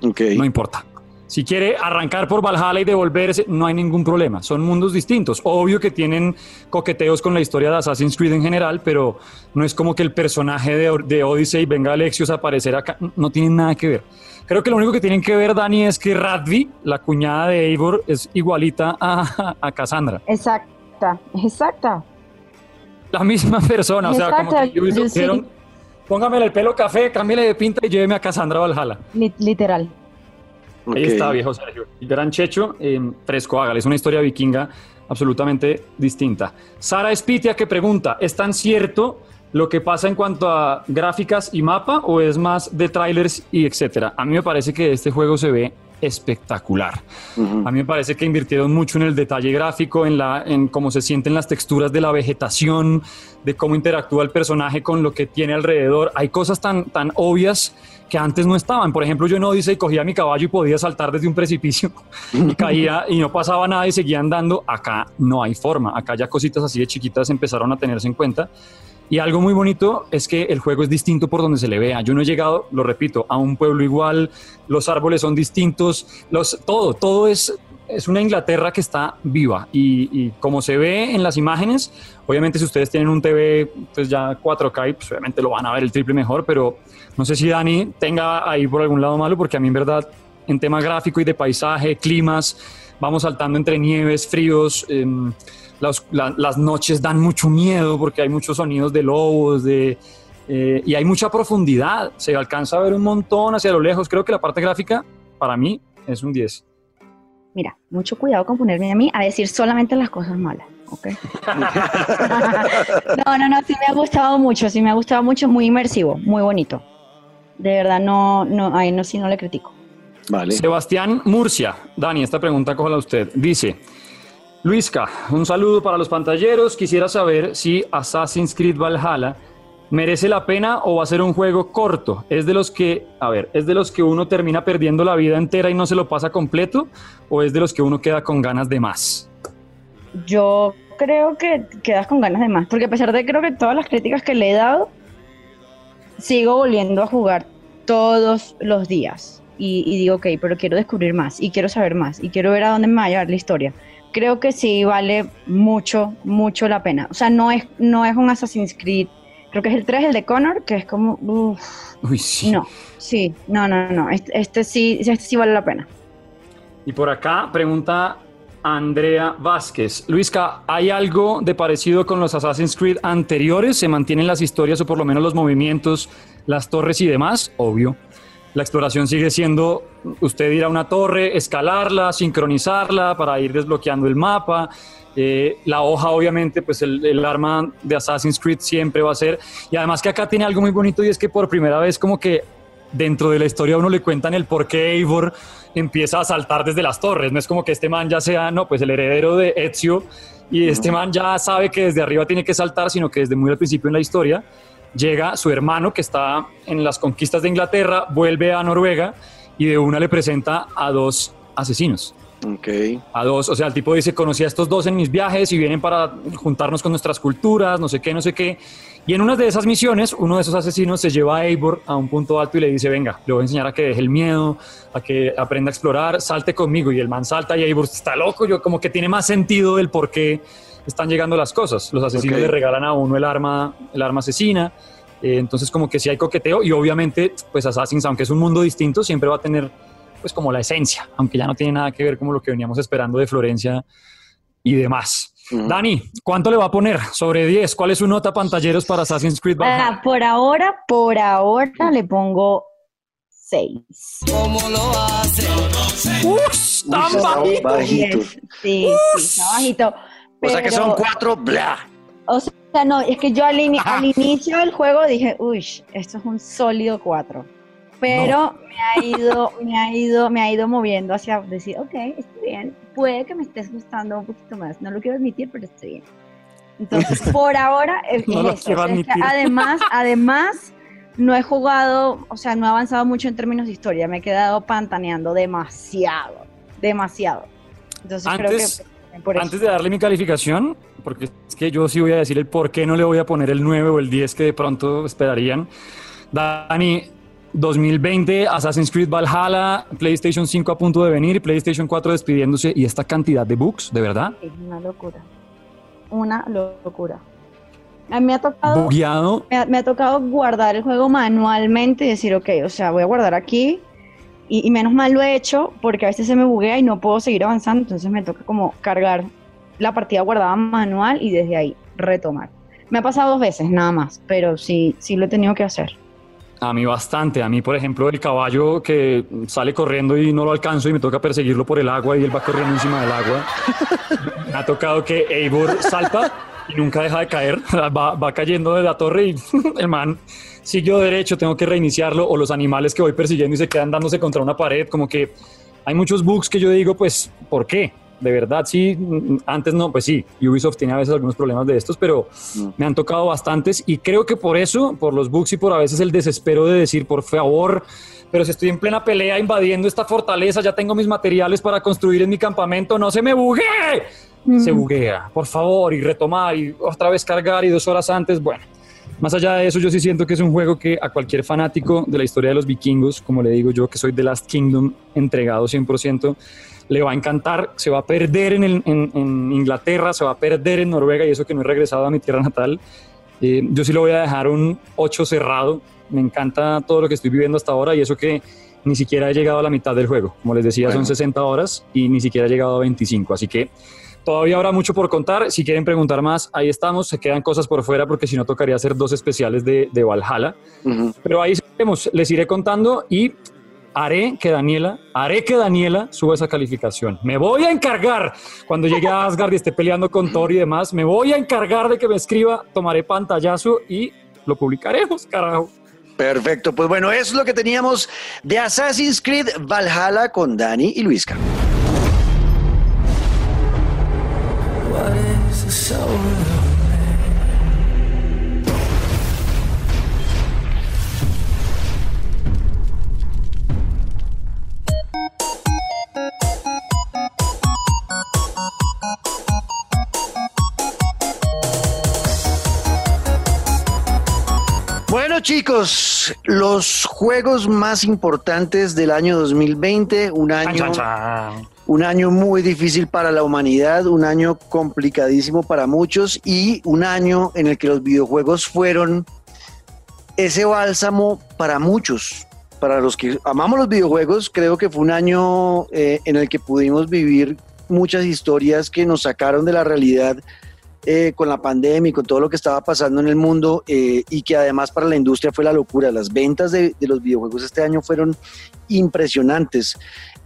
Speaker 2: Okay. No importa. Si quiere arrancar por Valhalla y devolverse, no hay ningún problema. Son mundos distintos. Obvio que tienen coqueteos con la historia de Assassin's Creed en general, pero no es como que el personaje de, de Odyssey venga Alexios a aparecer acá. No tienen nada que ver. Creo que lo único que tienen que ver, Dani, es que Radvi, la cuñada de Eivor, es igualita a, a Cassandra.
Speaker 3: Exacta, exacta
Speaker 2: la misma persona. O sea, como que dijeron, póngame el pelo café, cámbiale de pinta y lléveme a Cassandra Valhalla.
Speaker 3: Literal.
Speaker 2: Ahí está, viejo Sergio. Gran Checho, eh, fresco, hágale. Es una historia vikinga absolutamente distinta. Sara Espitia que pregunta, ¿es tan cierto lo que pasa en cuanto a gráficas y mapa o es más de trailers y etcétera? A mí me parece que este juego se ve espectacular. A mí me parece que invirtieron mucho en el detalle gráfico, en, la, en cómo se sienten las texturas de la vegetación, de cómo interactúa el personaje con lo que tiene alrededor. Hay cosas tan, tan obvias que antes no estaban. Por ejemplo, yo en Odyssey cogía mi caballo y podía saltar desde un precipicio y caía y no pasaba nada y seguía andando. Acá no hay forma. Acá ya cositas así de chiquitas empezaron a tenerse en cuenta. Y algo muy bonito es que el juego es distinto por donde se le vea. Yo no he llegado, lo repito, a un pueblo igual, los árboles son distintos, todo, todo es, es una Inglaterra que está viva. Y, como se ve en las imágenes, obviamente si ustedes tienen un TV pues ya 4K, pues obviamente lo van a ver el triple mejor, pero no sé si Dani tenga ahí por algún lado malo, porque a mí en verdad en tema gráfico y de paisaje, climas, vamos saltando entre nieves, fríos. Em, las noches dan mucho miedo porque hay muchos sonidos de lobos, de, eh, y hay mucha profundidad. Se alcanza a ver un montón hacia lo lejos. Creo que la parte gráfica, para mí, es un 10.
Speaker 3: Mira, mucho cuidado con ponerme a mí a decir solamente las cosas malas. Okay. no, no, no, sí me ha gustado mucho, sí me ha gustado mucho, muy inmersivo, muy bonito. De verdad, no, no, ahí no, sí no le critico.
Speaker 2: Vale. Sebastián Murcia, Dani, esta pregunta cójala usted. Dice, Luisca, un saludo para los pantalleros. Quisiera saber si Assassin's Creed Valhalla merece la pena o va a ser un juego corto. Es de los que, a ver, es de los que uno termina perdiendo la vida entera y no se lo pasa completo o es de los que uno queda con ganas de más.
Speaker 3: Yo creo que quedas con ganas de más, porque a pesar de creo que todas las críticas que le he dado, sigo volviendo a jugar todos los días. Y, y digo, ok, pero quiero descubrir más y quiero saber más y quiero ver a dónde me va a llevar la historia creo que sí vale mucho, mucho la pena. O sea, no es, no es un Assassin's Creed creo que es el 3, el de Connor, que es como,
Speaker 2: Uy, sí.
Speaker 3: No, sí, no, no, no, este, este, sí, este sí vale la pena.
Speaker 2: Y por acá pregunta Andrea Vázquez. Luisca, ¿hay algo de parecido con los Assassin's Creed anteriores? ¿Se mantienen las historias o por lo menos los movimientos, las torres y demás? Obvio. La exploración sigue siendo usted ir a una torre, escalarla, sincronizarla para ir desbloqueando el mapa. Eh, la hoja, obviamente, pues el, el, arma de Assassin's Creed siempre va a ser. Y además que acá tiene algo muy bonito y es que por primera vez como que dentro de la historia a uno le cuentan el por qué Eivor empieza a saltar desde las torres. No es como que este man ya sea, no, pues el heredero de Ezio y este man ya sabe que desde arriba tiene que saltar, sino que desde muy al principio en la historia llega su hermano que está en las conquistas de Inglaterra, vuelve a Noruega y de una le presenta a dos asesinos.
Speaker 1: Ok.
Speaker 2: A dos, o sea, el tipo dice, conocí a estos dos en mis viajes y vienen para juntarnos con nuestras culturas, no sé qué, no sé qué. Y en una de esas misiones, uno de esos asesinos se lleva a Eivor a un punto alto y le dice, venga, le voy a enseñar a que deje el miedo, a que aprenda a explorar, salte conmigo. Y el man salta y Eivor está loco, yo como que tiene más sentido del por qué están llegando las cosas. Los asesinos okay. le regalan a uno el arma, el arma asesina. Eh, entonces como que sí hay coqueteo y obviamente pues Assassins, aunque es un mundo distinto, siempre va a tener pues como la esencia, aunque ya no tiene nada que ver como lo que veníamos esperando de Florencia y demás. Uh -huh. Dani, ¿cuánto le va a poner sobre 10? ¿Cuál es su nota pantalleros para Assassin's Creed Valhalla?
Speaker 3: Ah, por ahora, por ahora le pongo 6.
Speaker 5: ¿Cómo lo hace?
Speaker 2: Uf, tan bajito.
Speaker 1: bajito.
Speaker 3: Sí, sí, está bajito.
Speaker 1: O sea que son 4, bla.
Speaker 3: O sea, no, es que yo al, in al inicio del juego dije, uy, esto es un sólido 4 pero no. me ha ido, me ha ido, me ha ido moviendo hacia decir, ok, estoy bien, puede que me estés gustando un poquito más, no lo quiero admitir, pero estoy bien. Entonces, por ahora es,
Speaker 2: no
Speaker 3: es eso. Es que además, además, no he jugado, o sea, no he avanzado mucho en términos de historia, me he quedado pantaneando demasiado, demasiado. Entonces
Speaker 2: antes,
Speaker 3: creo que por
Speaker 2: antes de darle mi calificación, porque es que yo sí voy a decir el por qué no le voy a poner el 9 o el 10 que de pronto esperarían. Dani, 2020, Assassin's Creed Valhalla, PlayStation 5 a punto de venir, PlayStation 4 despidiéndose y esta cantidad de bugs, ¿de verdad?
Speaker 3: Es una locura. Una locura. A mí me ha tocado.
Speaker 2: Bugueado.
Speaker 3: Me ha, me ha, tocado guardar el juego manualmente y decir, ok, o sea, voy a guardar aquí. Y, y, menos mal lo he hecho porque a veces se me buguea y no puedo seguir avanzando. Entonces me toca como cargar la partida guardada manual y desde ahí retomar. Me ha pasado dos veces nada más, pero sí, sí lo he tenido que hacer.
Speaker 2: A mí bastante. A mí, por ejemplo, el caballo que sale corriendo y no lo alcanzo y me toca perseguirlo por el agua y él va corriendo encima del agua. me ha tocado que Eivor salta y nunca deja de caer. Va, va cayendo de la torre y el man siguió derecho, tengo que reiniciarlo. O los animales que voy persiguiendo y se quedan dándose contra una pared. Como que hay muchos bugs que yo digo, pues, ¿por qué? de verdad sí, antes no, pues sí, Ubisoft tiene a veces algunos problemas de estos, pero no. me han tocado bastantes y creo que por eso, por los bugs y por a veces el desespero de decir, por favor, pero si estoy en plena pelea invadiendo esta fortaleza, ya tengo mis materiales para construir en mi campamento, no se me bugue. Mm. Se buguea, por favor, y retomar y otra vez cargar y dos horas antes, bueno. Más allá de eso, yo sí siento que es un juego que a cualquier fanático de la historia de los vikingos, como le digo yo, que soy de Last Kingdom entregado 100%, le va a encantar, se va a perder en, el, en, en, Inglaterra, se va a perder en Noruega y eso que no he regresado a mi tierra natal. Eh, yo sí le voy a dejar un 8 cerrado, me encanta todo lo que estoy viviendo hasta ahora y eso que ni siquiera he llegado a la mitad del juego. Como les decía, bueno. son 60 horas y ni siquiera he llegado a 25, así que todavía habrá mucho por contar. Si quieren preguntar más, ahí estamos. Se quedan cosas por fuera porque si no tocaría hacer dos especiales de, de Valhalla. Uh -huh. Pero ahí seguiremos, les iré contando y haré que Daniela, haré que Daniela suba esa calificación. Me voy a encargar cuando llegue a Asgard y esté peleando con Thor y demás, me voy a encargar de que me escriba, tomaré pantallazo y lo publicaremos, carajo.
Speaker 1: Perfecto, pues bueno, eso es lo que teníamos de Assassin's Creed Valhalla con Dani y Luisca. Chicos, los juegos más importantes del año 2020, un año, un año muy difícil para la humanidad, un año complicadísimo para muchos y un año en el que los videojuegos fueron ese bálsamo para muchos, para los que amamos los videojuegos, creo que fue un año eh, en el que pudimos vivir muchas historias que nos sacaron de la realidad eh, con la pandemia y con todo lo que estaba pasando en el mundo eh, y que además para la industria fue la locura. Las ventas de, los videojuegos este año fueron impresionantes.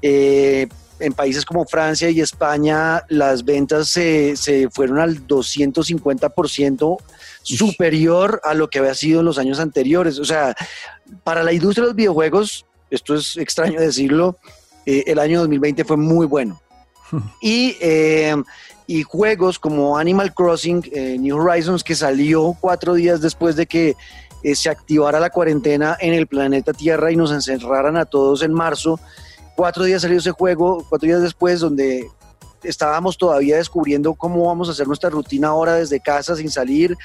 Speaker 1: en países como Francia y España las ventas se, se fueron al 250% superior a lo que había sido en los años anteriores. O sea, para la industria de los videojuegos, esto es extraño decirlo, eh, el año 2020 fue muy bueno. y, eh, y juegos como Animal Crossing, eh, New Horizons, que salió cuatro días después de que se activara la cuarentena en el planeta Tierra y nos encerraran a todos en marzo. Cuatro días salió ese juego, cuatro días después, donde estábamos todavía descubriendo cómo vamos a hacer nuestra rutina ahora desde casa sin salir.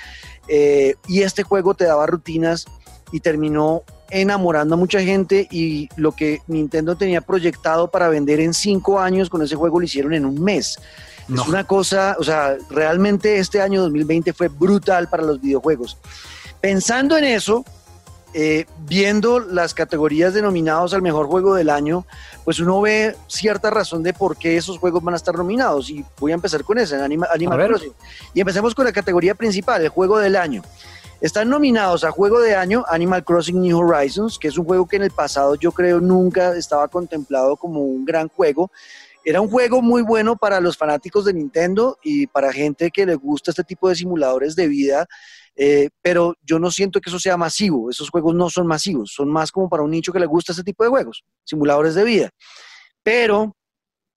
Speaker 1: Eh, y este juego te daba rutinas y terminó enamorando a mucha gente y lo que Nintendo tenía proyectado para vender en cinco años con ese juego lo hicieron en un mes. Es una cosa, o sea, realmente este año 2020 fue brutal para los videojuegos. Pensando en eso, eh, viendo las categorías denominados al mejor juego del año, pues uno ve cierta razón de por qué esos juegos van a estar nominados. Y voy a empezar con ese, Animal Crossing. Y empecemos con la categoría principal, el juego del año. Están nominados a Juego de Año Animal Crossing New Horizons, que es un juego que en el pasado yo creo nunca estaba contemplado como un gran juego. Era un juego muy bueno para los fanáticos de Nintendo y para gente que le gusta este tipo de simuladores de vida eh, pero yo no siento que eso sea masivo, esos juegos no son masivos, son más como para un nicho que le gusta ese tipo de juegos, simuladores de vida. Pero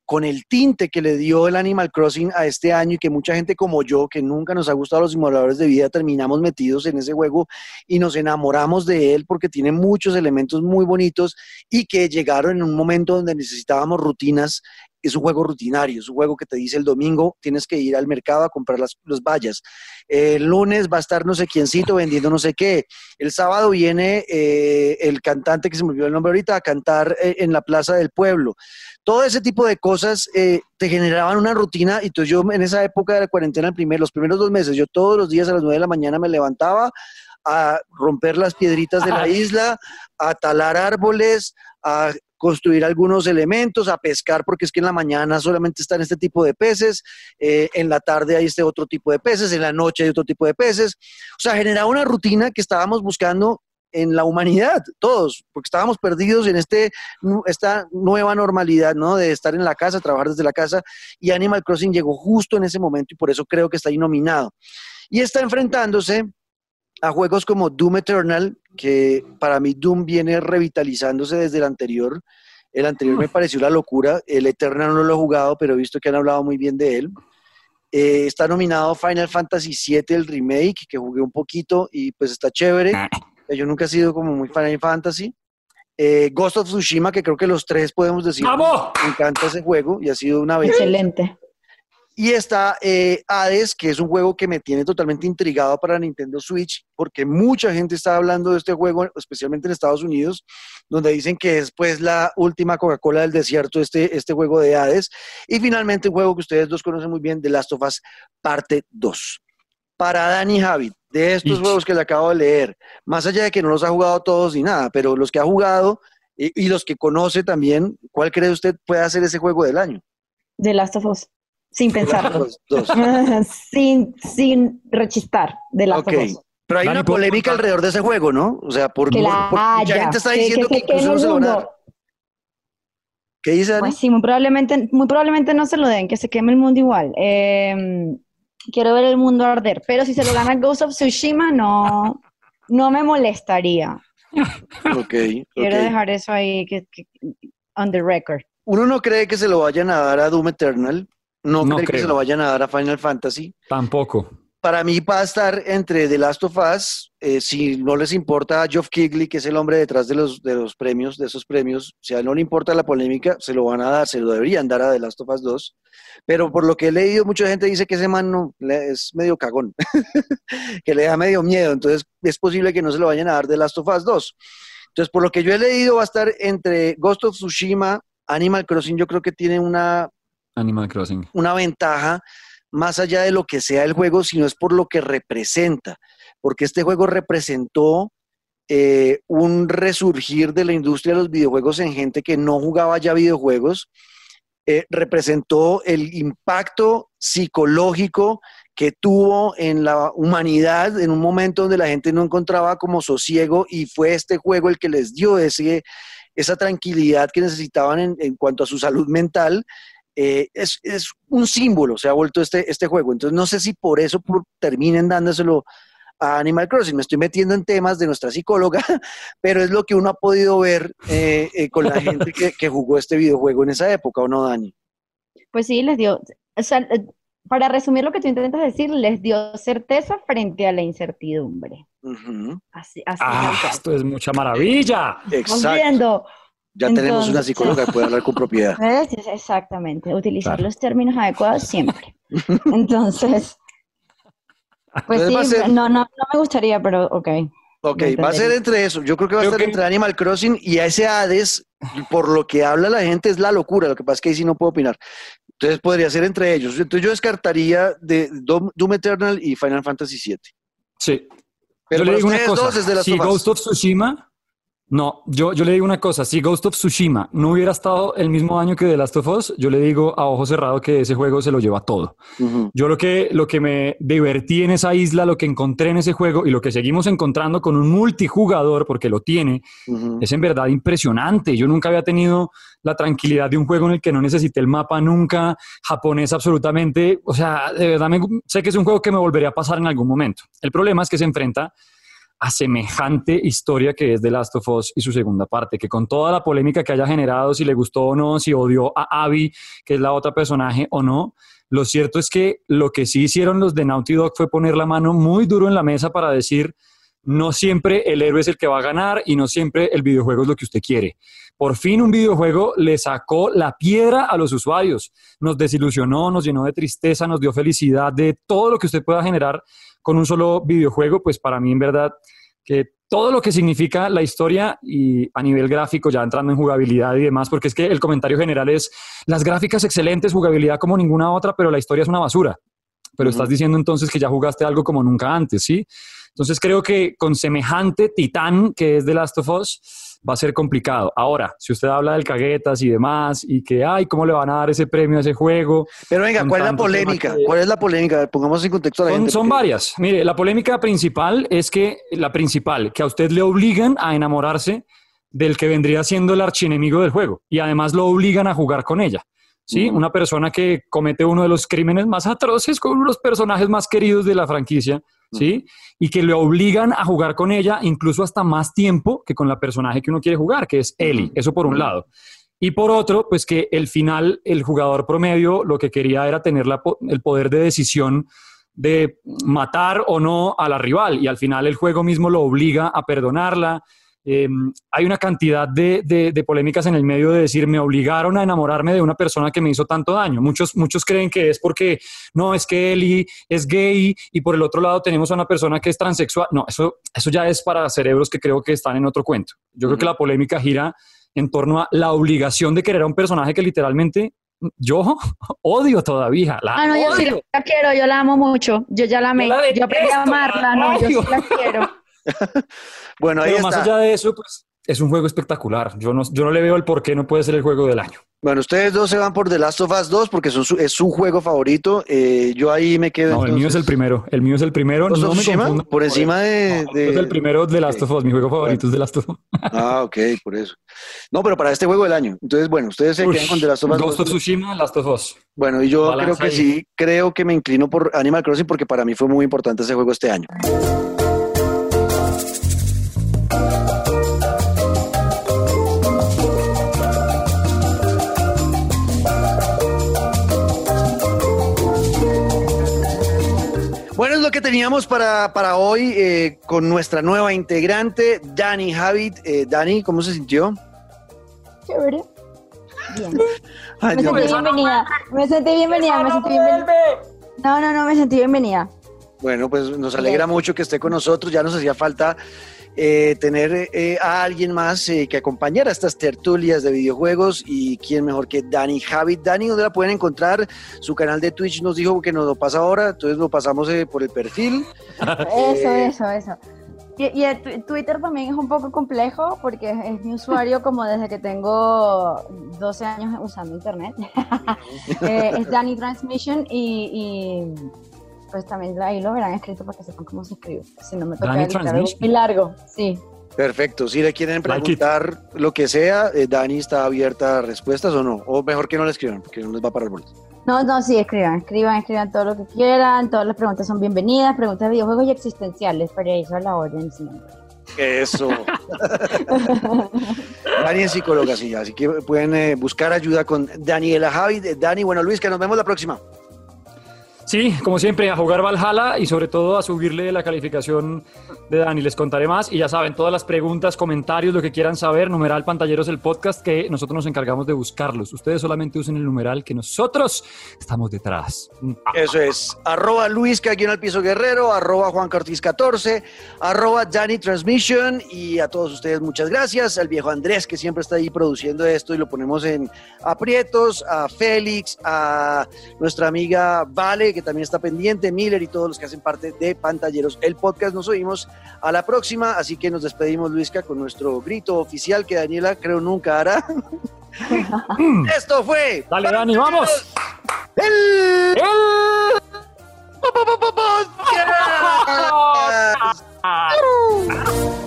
Speaker 1: con el tinte que le dio el Animal Crossing a este año y que mucha gente como yo, que nunca nos ha gustado los simuladores de vida, terminamos metidos en ese juego y nos enamoramos de él porque tiene muchos elementos muy bonitos y que llegaron en un momento donde necesitábamos rutinas es un juego rutinario, es un juego que te dice el domingo tienes que ir al mercado a comprar las, los vallas. El lunes va a estar no sé quiéncito vendiendo no sé qué. El sábado viene eh, el cantante que se me olvidó el nombre ahorita a cantar eh, en la plaza del pueblo. Todo ese tipo de cosas eh, te generaban una rutina y entonces yo en esa época de la cuarentena, el primer, los primeros dos meses, yo todos los días a las nueve de la mañana me levantaba a romper las piedritas de la isla, a talar árboles, a construir algunos elementos, a pescar, porque es que en la mañana solamente están este tipo de peces, eh, en la tarde hay este otro tipo de peces, en la noche hay otro tipo de peces. O sea, generaba una rutina que estábamos buscando en la humanidad, todos, porque estábamos perdidos en este, esta nueva normalidad, ¿no? De estar en la casa, trabajar desde la casa, y Animal Crossing llegó justo en ese momento y por eso creo que está ahí nominado. Y está enfrentándose a juegos como Doom Eternal, que para mí Doom viene revitalizándose desde el anterior. El anterior me pareció una locura. El Eternal no lo he jugado, pero he visto que han hablado muy bien de él. Eh, está nominado Final Fantasy VII, el remake, que jugué un poquito y pues está chévere. Ah. Yo nunca he sido como muy Final Fantasy. Eh, Ghost of Tsushima, que creo que los tres podemos decir.
Speaker 2: ¡Vamos!
Speaker 1: Me encanta ese juego y ha sido una vez.
Speaker 3: Excelente.
Speaker 1: Y está eh, Hades, que es un juego que me tiene totalmente intrigado para Nintendo Switch, porque mucha gente está hablando de este juego, especialmente en Estados Unidos, donde dicen que es pues la última Coca-Cola del desierto, este, este juego de Hades. Y finalmente un juego que ustedes dos conocen muy bien, The Last of Us Parte 2. Para Danny Javi, de estos juegos que le acabo de leer, más allá de que no los ha jugado todos ni nada, pero los que ha jugado y, y los que conoce también, ¿cuál cree usted puede hacer ese juego del año?
Speaker 3: The Last of Us sin pensarlo. sin, sin rechistar de la okay.
Speaker 1: Pero hay una polémica alrededor de ese juego, ¿no? O sea, por, mucha gente está diciendo que, incluso no se lo van a ¿Qué dice
Speaker 3: Pues sí, muy probablemente, muy probablemente no se lo den, que se queme el mundo igual. Em, quiero ver el mundo arder, pero si se lo gana Ghost of Tsushima, no, no me molestaría.
Speaker 1: Ok.
Speaker 3: Quiero dejar eso ahí que, on the record.
Speaker 1: Uno no cree que se lo vayan a dar a Doom Eternal, no, creo que se lo vayan a dar a Final Fantasy.
Speaker 2: Tampoco.
Speaker 1: Para mí va a estar entre The Last of Us, eh, si no les importa a Geoff Keighley, que es el hombre detrás de los, de los premios, de esos premios, si a él no le importa la polémica, se lo van a dar, se lo deberían dar a The Last of Us 2. Pero por lo que he leído, mucha gente dice que ese man no, es medio cagón, que le da medio miedo, entonces es posible que no se lo vayan a dar The Last of Us 2. Entonces, por lo que yo he leído, va a estar entre Ghost of Tsushima, Animal Crossing, yo creo que tiene una
Speaker 2: Animal Crossing.
Speaker 1: Una ventaja más allá de lo que sea el juego, sino es por lo que representa, porque este juego representó eh, un resurgir de la industria de los videojuegos en gente que no jugaba ya videojuegos, eh, representó el impacto psicológico que tuvo en la humanidad en un momento donde la gente no encontraba como sosiego y fue este juego el que les dio ese, esa tranquilidad que necesitaban en, cuanto a su salud mental. Eh, es, un símbolo, se ha vuelto este, este juego. Entonces no sé si por eso terminen dándoselo a Animal Crossing. Me estoy metiendo en temas de nuestra psicóloga, pero es lo que uno ha podido ver eh, eh, con la gente que, que, jugó este videojuego en esa época, ¿o no, Dani?
Speaker 3: Pues sí, les dio, o sea, para resumir lo que tú intentas decir, les dio certeza frente a la incertidumbre.
Speaker 2: así, así ah, esto es mucha maravilla.
Speaker 1: Exacto. Ya tenemos una psicóloga que puede hablar con propiedad.
Speaker 3: Exactamente, utilizar los términos adecuados siempre. Entonces, pues sí, no, no, no me gustaría, pero ok.
Speaker 1: Ok, va a ser entre eso. Yo creo que va a ser entre Animal Crossing y ese Hades, por lo que habla la gente, es la locura. Lo que pasa es que ahí sí no puedo opinar. Entonces podría ser entre ellos. Entonces yo descartaría de Doom, Eternal y Final Fantasy VII.
Speaker 2: Sí. Pero yo le digo una cosa. si Ghost of Tsushima no, yo, yo le digo una cosa, si Ghost of Tsushima no hubiera estado el mismo año que The Last of Us, yo le digo a ojo cerrado que ese juego se lo lleva todo. Yo lo que, lo que me divertí en esa isla, lo que encontré en ese juego y lo que seguimos encontrando con un multijugador, porque lo tiene, es en verdad impresionante. Yo nunca había tenido la tranquilidad de un juego en el que no necesité el mapa nunca, japonés absolutamente. O sea, de verdad sé que es un juego que me volvería a pasar en algún momento. El problema es que se enfrenta a semejante historia que es The Last of Us y su segunda parte, que con toda la polémica que haya generado, si le gustó o no, si odió a Abby, que es la otra personaje o no, lo cierto es que lo que sí hicieron los de Naughty Dog fue poner la mano muy duro en la mesa para decir, no siempre el héroe es el que va a ganar y no siempre el videojuego es lo que usted quiere. Por fin un videojuego le sacó la piedra a los usuarios, nos desilusionó, nos llenó de tristeza, nos dio felicidad de todo lo que usted pueda generar con un solo videojuego, pues para mí en verdad que todo lo que significa la historia y a nivel gráfico, ya entrando en jugabilidad y demás, porque es que el comentario general es las gráficas excelentes, jugabilidad como ninguna otra, pero la historia es una basura. Pero estás diciendo entonces que ya jugaste algo como nunca antes, ¿sí? Entonces creo que con semejante titán que es The Last of Us, va a ser complicado. Ahora, si usted habla del caguetas y demás, y que, ay, ¿cómo le van a dar ese premio a ese juego?
Speaker 1: Pero venga, ¿cuál es la polémica? ¿Cuál es la polémica? Pongamos en contexto a la
Speaker 2: son,
Speaker 1: gente.
Speaker 2: Son varias. Mire, la polémica principal es que, la principal, que a usted le obligan a enamorarse del que vendría siendo el archienemigo del juego, y además lo obligan a jugar con ella. ¿Sí? Una persona que comete uno de los crímenes más atroces con uno de los personajes más queridos de la franquicia, ¿sí? Y que le obligan a jugar con ella incluso hasta más tiempo que con la personaje que uno quiere jugar, que es Ellie. Eso por un lado. Y por otro, pues que el final, el jugador promedio lo que quería era tener el poder de decisión de matar o no a la rival y al final el juego mismo lo obliga a perdonarla, Em, hay una cantidad de, polémicas en el medio de decir, me obligaron a enamorarme de una persona que me hizo tanto daño. Muchos, muchos creen que es porque, no, es que Eli es gay y por el otro lado tenemos a una persona que es transexual. No, eso, eso ya es para cerebros que creo que están en otro cuento. Yo creo que la polémica gira en torno a la obligación de querer a un personaje que literalmente yo odio todavía. La
Speaker 3: ah, no, yo sí la quiero, yo la amo mucho. Yo ya la amé. Yo, yo amarla, no, yo sí la quiero.
Speaker 1: bueno, ahí
Speaker 2: más allá de eso, pues es un juego espectacular. Yo no, yo no le veo el por qué no puede ser el juego del año.
Speaker 1: Bueno, ustedes dos se van por The Last of Us 2 porque es su juego favorito. Eh, yo ahí me quedo.
Speaker 2: No, el mío es el primero. El mío es el primero. No
Speaker 1: me Por encima de.
Speaker 2: Es el primero de The Last of Us. Mi juego favorito es The Last of Us.
Speaker 1: ah, ok, por eso. No, pero para este juego del año. Entonces, bueno, ustedes se quedan con The Last of Us.
Speaker 2: Ghost of Tsushima, Last of Us.
Speaker 1: Bueno, y yo creo que sí, creo que me inclino por Animal Crossing porque para mí fue muy importante ese juego este año. Teníamos para, para hoy eh, con nuestra nueva integrante, Dani Habit. Eh, Dani, ¿cómo se sintió?
Speaker 3: Chévere. Bien. me sentí bienvenida. Me sentí bienvenida. Me sentí bienvenida. No, no, no, me sentí bienvenida.
Speaker 1: Bueno, pues nos alegra mucho que esté con nosotros. Ya nos hacía falta eh, tener eh, a alguien más eh, que acompañara estas tertulias de videojuegos y quién mejor que Dani Javid. Dani, ¿dónde la pueden encontrar? Su canal de Twitch nos dijo que nos lo pasa ahora, entonces lo pasamos por el perfil.
Speaker 3: Eso, eso, eso. Y, Twitter también es un poco complejo porque es, mi usuario como desde que tengo 12 años usando internet. Eh, es Danny Transmission y, pues también ahí lo verán escrito para que sepan cómo se escribe. Si no me toca algo muy largo, sí.
Speaker 1: Perfecto. Si le quieren preguntar lo que sea, eh, Dani está abierta a respuestas o no. O mejor que no le escriban, porque no les va a parar boleto.
Speaker 3: No, no, sí, escriban, escriban, escriban todo lo que quieran. Todas las preguntas son bienvenidas. Preguntas de videojuegos y existenciales. Para eso a la orden siempre.
Speaker 1: Eso. Dani es psicóloga, sí, así que pueden eh, buscar ayuda con Daniela Javi. Dani, bueno, Luis, que nos vemos la próxima.
Speaker 2: Sí, como siempre, a jugar Valhalla y sobre todo a subirle la calificación de Dani. Les contaré más y ya saben, todas las preguntas, comentarios, lo que quieran saber, numeral pantalleros el podcast que nosotros nos encargamos de buscarlos. Ustedes solamente usen el numeral que nosotros estamos detrás.
Speaker 1: Eso es. Arroba Luis que aquí piso guerrero, arroba Juan Cartis 14, arroba Dani Transmission y a todos ustedes muchas gracias. Al viejo Andrés que siempre está ahí produciendo esto y lo ponemos en aprietos, a Félix, a nuestra amiga Vale que también está pendiente, Miller y todos los que hacen parte de Pantalleros. El podcast nos oímos a la próxima, así que nos despedimos, Luisca, con nuestro grito oficial que Daniela creo nunca hará. Esto fue.
Speaker 2: Dale, Dani, vamos. El...
Speaker 1: el...